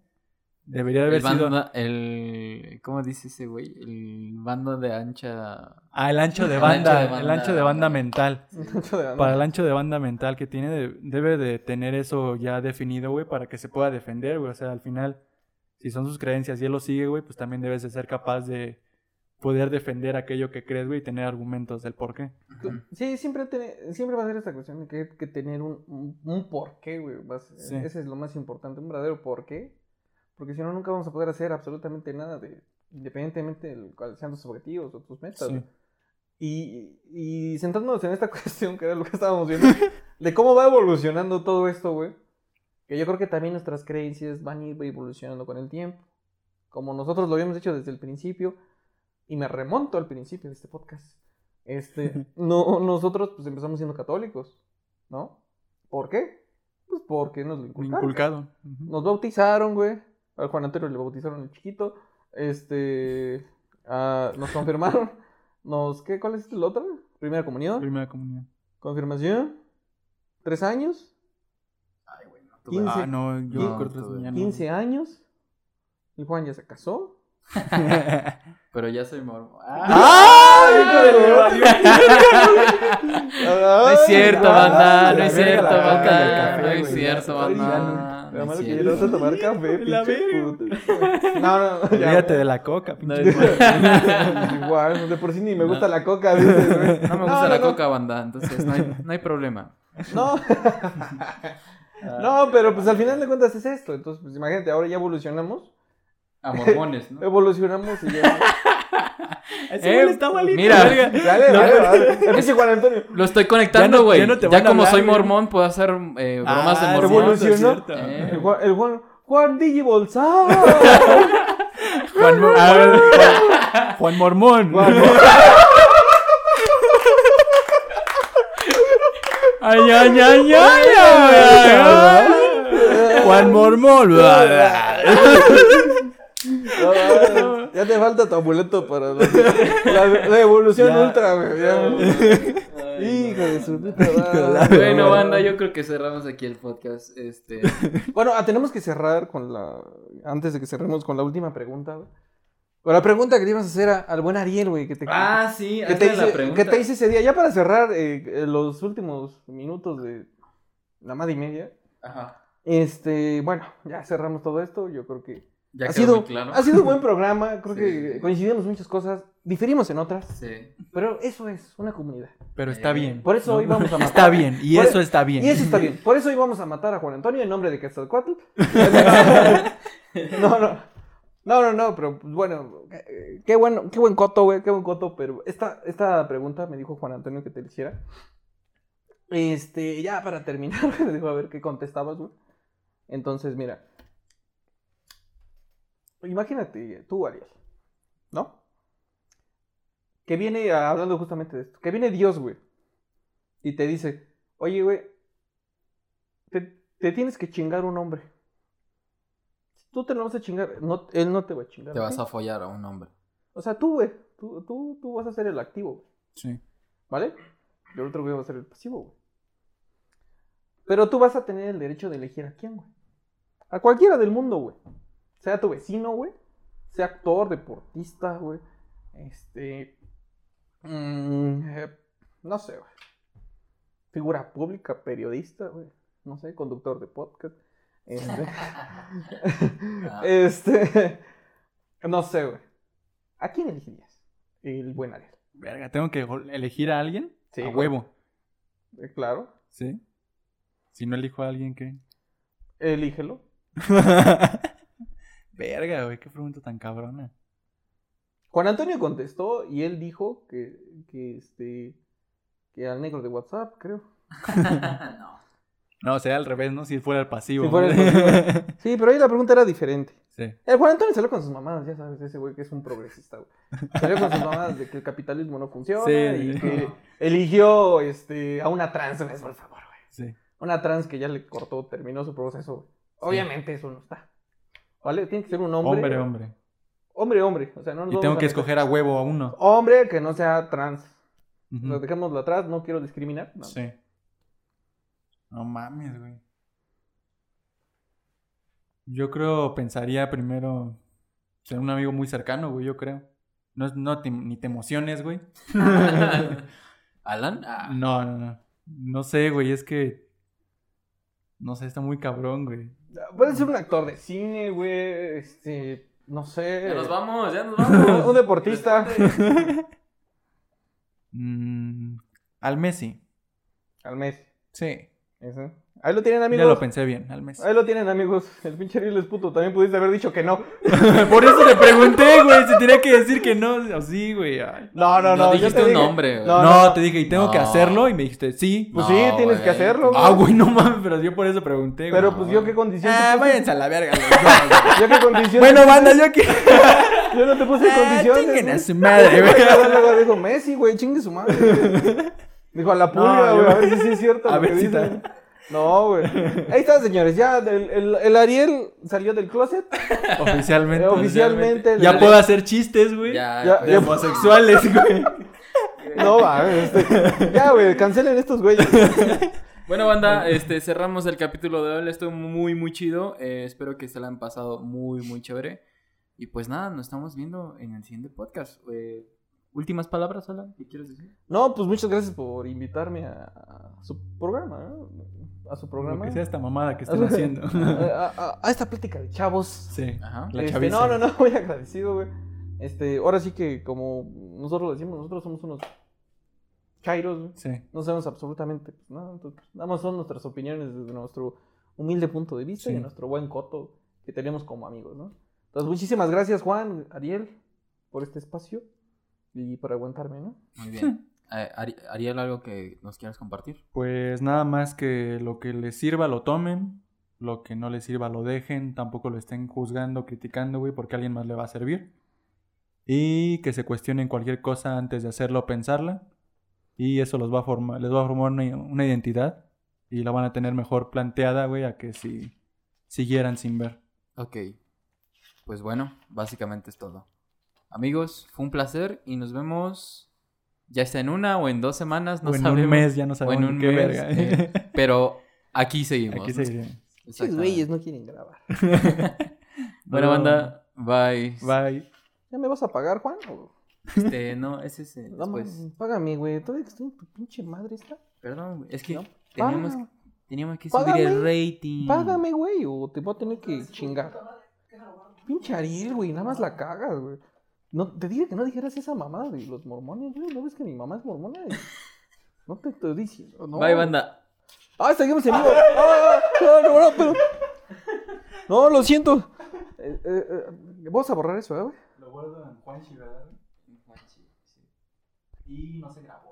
Debería de haber el sido... bando, el ¿cómo dice ese güey? El bando de ancha Ah, el ancho de El banda, ancho de el ancho de banda mental. Mucho de banda. Para el ancho de banda mental que tiene, de- debe de tener eso ya definido, güey, para que se pueda defender, güey. O sea, al final, si son sus creencias y él lo sigue, güey, pues también debes de ser capaz de poder defender aquello que crees, güey, y tener argumentos del por qué. Sí, siempre, siempre va a ser esta cuestión de que hay que tener un, un, un porqué, güey. Sí. Ese es lo más importante, un verdadero porqué. Porque si no, nunca vamos a poder hacer absolutamente nada, de, independientemente de cuáles sean tus objetivos o tus metas. Sí. Y, y centrándonos en esta cuestión, que era lo que estábamos viendo, de cómo va evolucionando todo esto, güey. Que yo creo que también nuestras creencias van a ir evolucionando con el tiempo. Como nosotros lo habíamos hecho desde el principio. Y me remonto al principio de este podcast. Este, no, nosotros pues empezamos siendo católicos, ¿no? ¿Por qué? Pues porque nos lo inculcaron. Inculcado. Ujú. Nos bautizaron, güey. Al Juan Antonio le bautizaron el chiquito. Este. ah, nos confirmaron. Nos, ¿qué? ¿Cuál es el otro? Primera comunión. Primera comunión. Confirmación. ¿Tres años? Ay, güey, no 15. Ah, no, yo No, creo que tuve- ya no. 15 años. El Juan ya se casó. Pero ya soy mormón. ¡Ah! hijo de la- No es cierto, banda, no es cierto, banda, no es cierto, banda. más es que cierto. ya no vas a tomar café, pinche puto. No, no, no. Olvídate de la coca, No, pinche. es- Igual, de por sí ni me gusta No. la coca. No me gusta la no. coca, banda, entonces no hay, no hay problema. No. no, pero pues al final de cuentas es esto. Entonces, pues imagínate, ahora ya evolucionamos. A mormones, ¿no? Evolucionamos y ya. Ese Eh, está malito, mira. verga. Dale, dale, dale. Es Juan Antonio. Lo estoy conectando, güey. ya no como hablar, soy güey. mormón, puedo hacer eh, bromas Ah, de mormón. evolucionó. Eh. El Juan, el Juan, Juan. Juan, Mor- a ver, Juan- Juan Mormón. Ay, ay, ay, ay, ay, ay. Juan Mormón. Ya te falta tu amuleto para la, la- la evolución Ya. ultra, güey. ya. Hijo de su puta madre. Bueno, banda, yo creo que cerramos aquí el podcast. Este, Bueno, ah, tenemos que cerrar con la. Antes de que cerremos con la última pregunta, güey. Con la pregunta que le ibas a hacer a- al buen Ariel, güey. Que te, ah, sí, que, te hazle la hice, pregunta. que te hice ese día. Ya para cerrar eh, eh, los últimos minutos de la madre y media. Ajá. Este, bueno, ya cerramos todo esto. Yo creo que Ya ha sido, claro. ha sido un buen programa. Creo Sí. que coincidimos en muchas cosas. Diferimos en otras. Sí. Pero eso es una comunidad. Pero está bien. Por eso hoy vamos a matar. Está bien, y Por- eso está bien. Y eso está bien. Por eso hoy vamos a matar a Juan Antonio en nombre de Quetzalcoatl. No, no. No, no, no, pero pues, bueno, eh, qué bueno, qué buen coto, güey, qué buen coto, pero esta, esta pregunta me dijo Juan Antonio que te la hiciera. Este, ya para terminar, me dijo a ver qué contestabas, güey. Entonces, mira. Imagínate tú, Ariel, ¿no? Que viene, hablando justamente de esto, que viene Dios, güey, y te dice, oye, güey, te, te tienes que chingar un hombre. Si tú te lo vas a chingar, no, él no te va a chingar. Te vas a follar a un hombre. O sea, tú, güey, tú, tú, tú vas a ser el activo, güey, Sí. ¿vale? Y el otro güey va a ser el pasivo, güey. Pero tú vas a tener el derecho de elegir a quién, güey. A cualquiera del mundo, güey. Sea tu vecino, güey. Sea actor, deportista, güey. Este. mm, eh, no sé, güey. Figura pública, periodista, güey. No sé, conductor de podcast. Este. este. No sé, güey. ¿A quién elegirías? El buen Ariel. Verga, tengo que elegir a alguien. Sí, a huevo. Eh, claro. ¿Sí? Si no elijo a alguien, ¿qué? Elígelo. Verga, güey, qué pregunta tan cabrona. Juan Antonio contestó y él dijo que, que este que al negro de WhatsApp, creo. no. No, sería al revés, ¿no? Si fuera el pasivo. Si fuera el ¿no? pasivo. Sí, pero ahí la pregunta era diferente. sí. El Juan Antonio salió con sus mamadas, ya sabes, ese güey que es un progresista, güey. Salió con sus mamadas de que el capitalismo no funciona Sí, y que eligió este, a una trans, por favor, güey. Sí. Una trans que ya le cortó, terminó su proceso, güey. Obviamente eso no está. ¿Vale? Tiene que ser un hombre. Hombre, hombre. Hombre, hombre. O sea, no nos Y tengo que meter- escoger a huevo a uno. Hombre que no sea trans. Ujú. Lo dejémoslo atrás, no quiero discriminar. no. Sí. No mames, güey. Yo creo, pensaría primero ser un amigo muy cercano, güey, yo creo. No, no te- ni te emociones, güey. ¿Alan? Ah, No, no, no. No sé, güey, es que... No sé, está muy cabrón, güey. Puede ser un actor de cine, güey. Este, no sé. Ya nos vamos, ya nos vamos. Un deportista. Mm, al Messi. Al Messi. Sí. Ese. Ahí lo tienen, Ya amigos. lo pensé bien, al Messi. Ahí lo tienen, amigos. El pinche Ariel es puto. También pudiste haber dicho que no. Por eso te pregunté, güey. Se tenía que decir que no. O sí, güey. ay. No, no, No no. dijiste te un dije- nombre, güey. No, No, no, no. te dije, y tengo que hacerlo. Y me dijiste, sí. Pues No, sí, tienes que güey. hacerlo. Ah, güey. güey, no mames, pero yo por eso pregunté, güey. Pero pues yo qué condición. Ah, váyanse a la verga. güey. Yo qué condición. bueno, banda, yo aquí. Yo no te puse Ah, condiciones. chinguen a güey. su madre, güey. Luego, dijo Messi, güey, chingue su madre. güey. Dijo a la pulga, No, güey, a ver si sí es cierto. A lo ver que si está- No, güey. Ahí está, señores. Ya, el, el, el Ariel salió del closet. Oficialmente. Eh, oficialmente, Ya puedo hacer chistes, güey. Ya, Ya- De ya- homosexuales, güey. No, va, este, Ya, güey, cancelen estos güeyes. Bueno, banda, este, cerramos el capítulo de hoy. Estuvo muy, muy chido. Eh, espero que se la han pasado muy, muy chévere. Y pues nada, nos estamos viendo en el siguiente podcast. Eh, Últimas palabras, Alan, ¿qué quieres decir? No, pues muchas gracias por invitarme a, a su programa, ¿no? A su Lo programa. que sea esta mamada que están haciendo. a, a- a esta plática de chavos. Sí. Ajá. La Este, chaviza. no, no, no, muy agradecido, güey. Este, ahora sí que como nosotros lo decimos, nosotros somos unos chairos, güey. Sí. No sabemos absolutamente pues, nada. Entonces, nada más son nuestras opiniones desde nuestro humilde punto de vista Sí. y nuestro buen coto que tenemos como amigos, ¿no? Entonces, muchísimas gracias, Juan, Ariel, por este espacio y por aguantarme, ¿no? Muy bien. Eh, Ari- Ariel, ¿algo que nos quieras compartir? Pues nada más que lo que les sirva lo tomen, lo que no les sirva lo dejen, tampoco lo estén juzgando, criticando, güey, porque a alguien más le va a servir. Y que se cuestionen cualquier cosa antes de hacerlo o pensarla. Y eso los va a formar, les va a formar una, una identidad y la van a tener mejor planteada, güey, a que si siguieran sin ver. Ok. Pues bueno, básicamente es todo. Amigos, fue un placer y nos vemos ya está en una o en dos semanas, no o en sabemos. un mes ya no o sabemos en un qué mes, verga. eh, pero aquí seguimos. Aquí ¿no? seguiremos. Esos güeyes no quieren grabar. Bueno, No. banda, bye. Bye. ¿Ya me vas a pagar, Juan? o- Este, no, ese es el después. mames, págame, güey. Todavía que estoy en tu pinche madre esta. Perdón, güey, es que No. teníamos, Págame. teníamos que subir el rating. Págame, güey, o te voy a tener que chingar. Pinche Ariel, güey, nada más la cagas, güey. No, te dije que no dijeras esa mamada de los mormones, güey. ¿No ves que mi mamá es mormona? Y- No te estoy diciendo, no. Bye, banda. ¡Ah, seguimos en vivo! ¡Ah, no, no, no, pero... No, lo siento. Eh, eh, eh, vamos a borrar eso, ¿eh, güey? Lo guardo en Juanchi, ¿verdad? Y no se grabó.